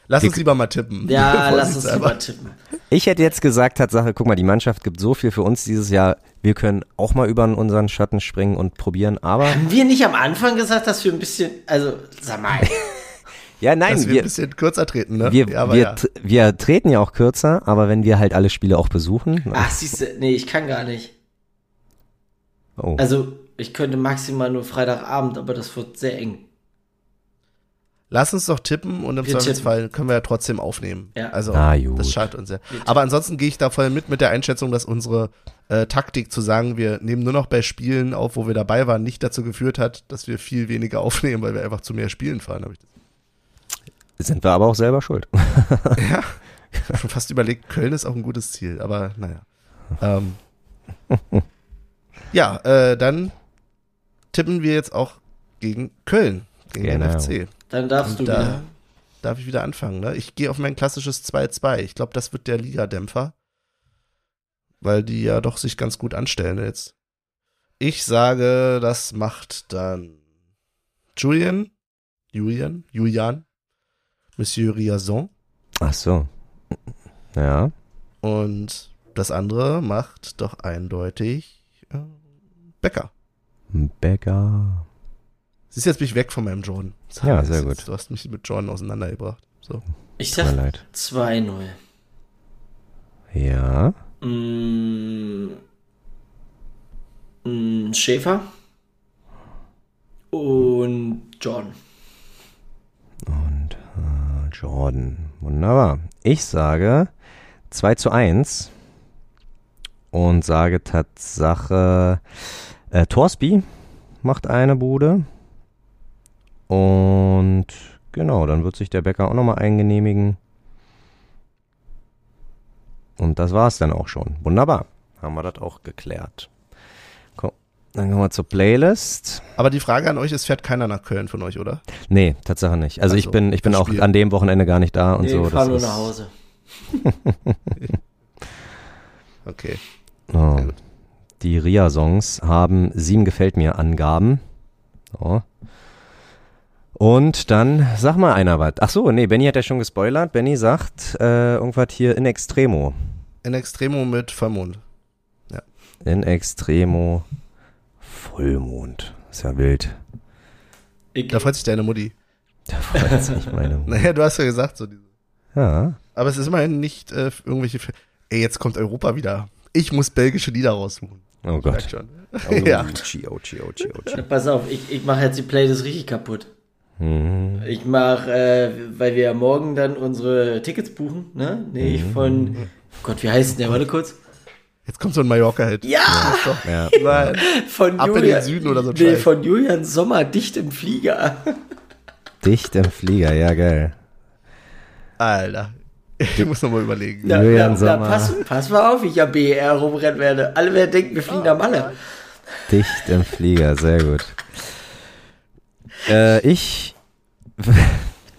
Lass uns lieber mal tippen. Ja, lass uns lieber tippen. ich hätte jetzt gesagt, Tatsache, guck mal, die Mannschaft gibt so viel für uns dieses Jahr. Wir können auch mal über unseren Schatten springen und probieren, aber Haben wir nicht am Anfang gesagt, dass wir ein bisschen, also, sag mal, ja, nein, Dass wir, wir, ein bisschen kürzer treten, ne? wir, ja, aber wir, ja. wir treten ja auch kürzer, aber wenn wir halt alle Spiele auch besuchen, ach, siehst du, nee, ich kann gar nicht. oh, Also, ich könnte maximal nur Freitagabend, aber das wird sehr eng. Lass uns doch tippen und im Wir Zweifelsfall können wir ja trotzdem aufnehmen. Ja. Also, Na gut. das schadet uns ja. Aber ansonsten gehe ich da voll mit mit der Einschätzung, dass unsere äh, Taktik zu sagen, wir nehmen nur noch bei Spielen auf, wo wir dabei waren, nicht dazu geführt hat, dass wir viel weniger aufnehmen, weil wir einfach zu mehr Spielen fahren. Hab ich das sind wir aber auch selber schuld. schon fast überlegt, Köln ist auch ein gutes Ziel, aber naja. Ähm, ja, äh, dann tippen wir jetzt auch gegen Köln, gegen Genau. den FC. Dann darfst Und du da wieder. darf ich wieder anfangen. Ne? Ich gehe auf mein klassisches 2-2. Ich glaube, das wird der Ligadämpfer. Weil die ja doch sich ganz gut anstellen jetzt. Ich sage, das macht dann Julian, Julian, Julian, Monsieur Riazon. Ach so. Ja. Und das andere macht doch eindeutig äh, Becker. Bäcker. Siehst du, jetzt bin ich weg von meinem Jordan. Ja, Das sehr gut. Jetzt, du hast mich mit Jordan auseinandergebracht. So. Ich sag leid. 2-0. Ja. Mm, mm, Schäfer und John. Und äh, Jordan. Wunderbar. Ich sage 2 zu 1 und sage Tatsache, äh, Torsby macht eine Bude. Und genau, dann wird sich der Bäcker auch nochmal eingenehmigen. Und das war's dann auch schon. Wunderbar. Haben wir das auch geklärt. Komm, dann kommen wir zur Playlist. Aber die Frage an euch ist, fährt keiner nach Köln von euch, oder? Nee, Tatsache nicht. Also, ich Also, bin, ich bin auch Spiel. an dem Wochenende gar nicht da und Nee, so. ich fahr das nur ist- nach Hause. Okay. Oh. Sehr gut. Die RIA-Songs haben sieben gefällt mir Angaben. So. Und dann sag mal einer was. Ach so, nee, Benny hat ja schon gespoilert. Benny sagt äh, irgendwas hier in Extremo. In Extremo mit Vollmond. In Extremo Vollmond. Ist ja wild. Ich, Da freut sich deine Mutti. Da freut sich meine. Naja, du hast ja gesagt, so diese. Ja. Aber es ist immerhin nicht äh, irgendwelche. F Ey, jetzt kommt Europa wieder. Ich muss belgische Lieder raussuchen. Oh Gott. schon. Oh, ja. Ouchi, ouchi, ouchi, ouchi. pass auf, ich, ich mache jetzt die Playlist richtig kaputt. Mhm. Ich mache, äh, weil wir ja morgen dann unsere Tickets buchen, ne? Nee, ich von, Gott, wie heißt denn der? Warte kurz. Jetzt kommt so ein Mallorca-Hit. Ja! Ja. Nein. Von Ab in Julian, den Süden oder so Nee, Scheiß. von Julian Sommer, dicht im Flieger. Dicht im Flieger, ja geil. Alter. Ich muss nochmal überlegen. Da, Julian da, da, Sommer. pass, pass mal auf, wie ich am BER rumrennen werde. Alle werden denken, wir fliegen nach Malle. Dicht im Flieger, sehr gut. Äh, ich.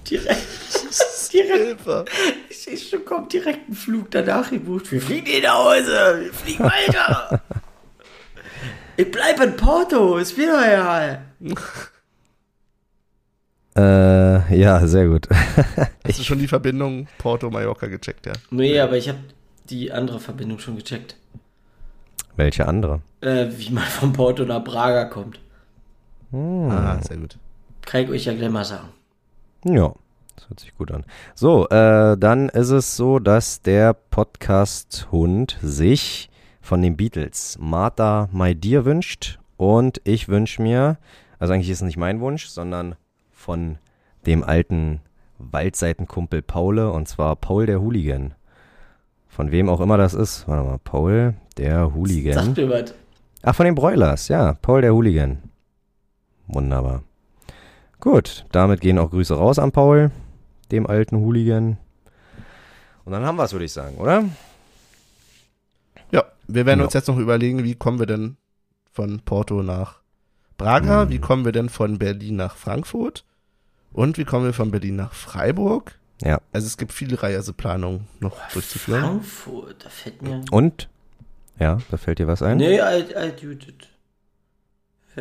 Direkt, direkt, Hilfe. ich sehe schon, kommt direkt ein Flug danach gebucht. Wir fliegen nicht nach Hause, wir fliegen weiter. ich bleib in Porto, ist mir doch egal. Äh, ja, sehr gut. Hast du schon die Verbindung Porto-Mallorca gecheckt, ja? Nee, aber ich habe die andere Verbindung schon gecheckt. Welche andere? Äh, wie man von Porto nach Braga kommt. Hm. Ah, sehr gut. Kann ich euch ja gleich mal sagen. Ja, das hört sich gut an. So, äh, dann ist es so, dass der Podcast-Hund sich von den Beatles Martha My Dear wünscht und ich wünsche mir, also eigentlich ist es nicht mein Wunsch, sondern von dem alten Waldseitenkumpel Paule und zwar Paul der Hooligan. Von wem auch immer das ist. Warte mal, Paul der Hooligan. Sagt mir was. Ach, von den Broilers, ja. Paul der Hooligan. Wunderbar. Gut, damit gehen auch Grüße raus an Paul, dem alten Hooligan. Und dann haben wir es, würde ich sagen, oder? Ja, wir werden Ja. uns jetzt noch überlegen, wie kommen wir denn von Porto nach Braga, Mhm. wie kommen wir denn von Berlin nach Frankfurt und wie kommen wir von Berlin nach Freiburg. Ja. Also es gibt viele Reiseplanungen noch durchzuführen. Frankfurt, da fällt mir. Und? Ja, da fällt dir was ein? Nee, alt, alt, Judith. Fällt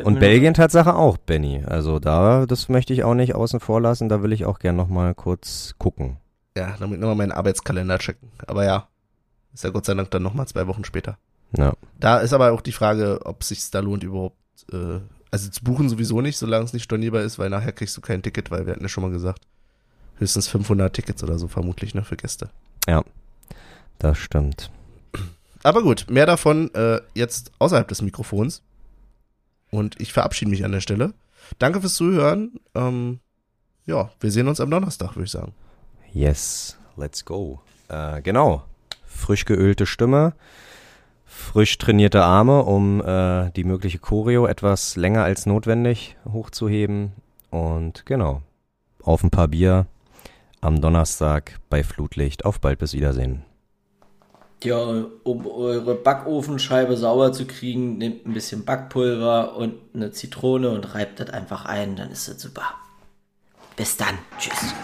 Und Belgien Tatsache auch, Benny. Also da, das möchte ich auch nicht außen vor lassen. Da will ich auch gern nochmal kurz gucken. Ja, damit nochmal meinen Arbeitskalender checken. Aber ja, ist ja Gott sei Dank dann nochmal zwei Wochen später. Ja. Da ist aber auch die Frage, ob sich da lohnt überhaupt, äh, also zu buchen sowieso nicht, solange es nicht stornierbar ist, weil nachher kriegst du kein Ticket, weil wir hatten ja schon mal gesagt, höchstens 500 Tickets oder so vermutlich, ne, für Gäste. Das stimmt. Aber gut, mehr davon äh, jetzt außerhalb des Mikrofons. Und ich verabschiede mich an der Stelle. Danke fürs Zuhören. Ähm, ja, wir sehen uns am Donnerstag, würde ich sagen. Yes, let's go. Äh, genau. Frisch geölte Stimme, frisch trainierte Arme, um äh, die mögliche Choreo etwas länger als notwendig hochzuheben. Und genau, auf ein paar Bier am Donnerstag bei Flutlicht. Auf bald, bis Wiedersehen. Ja, um eure Backofenscheibe sauber zu kriegen, nehmt ein bisschen Backpulver und eine Zitrone und reibt das einfach ein, dann ist das super. Bis dann. Tschüss.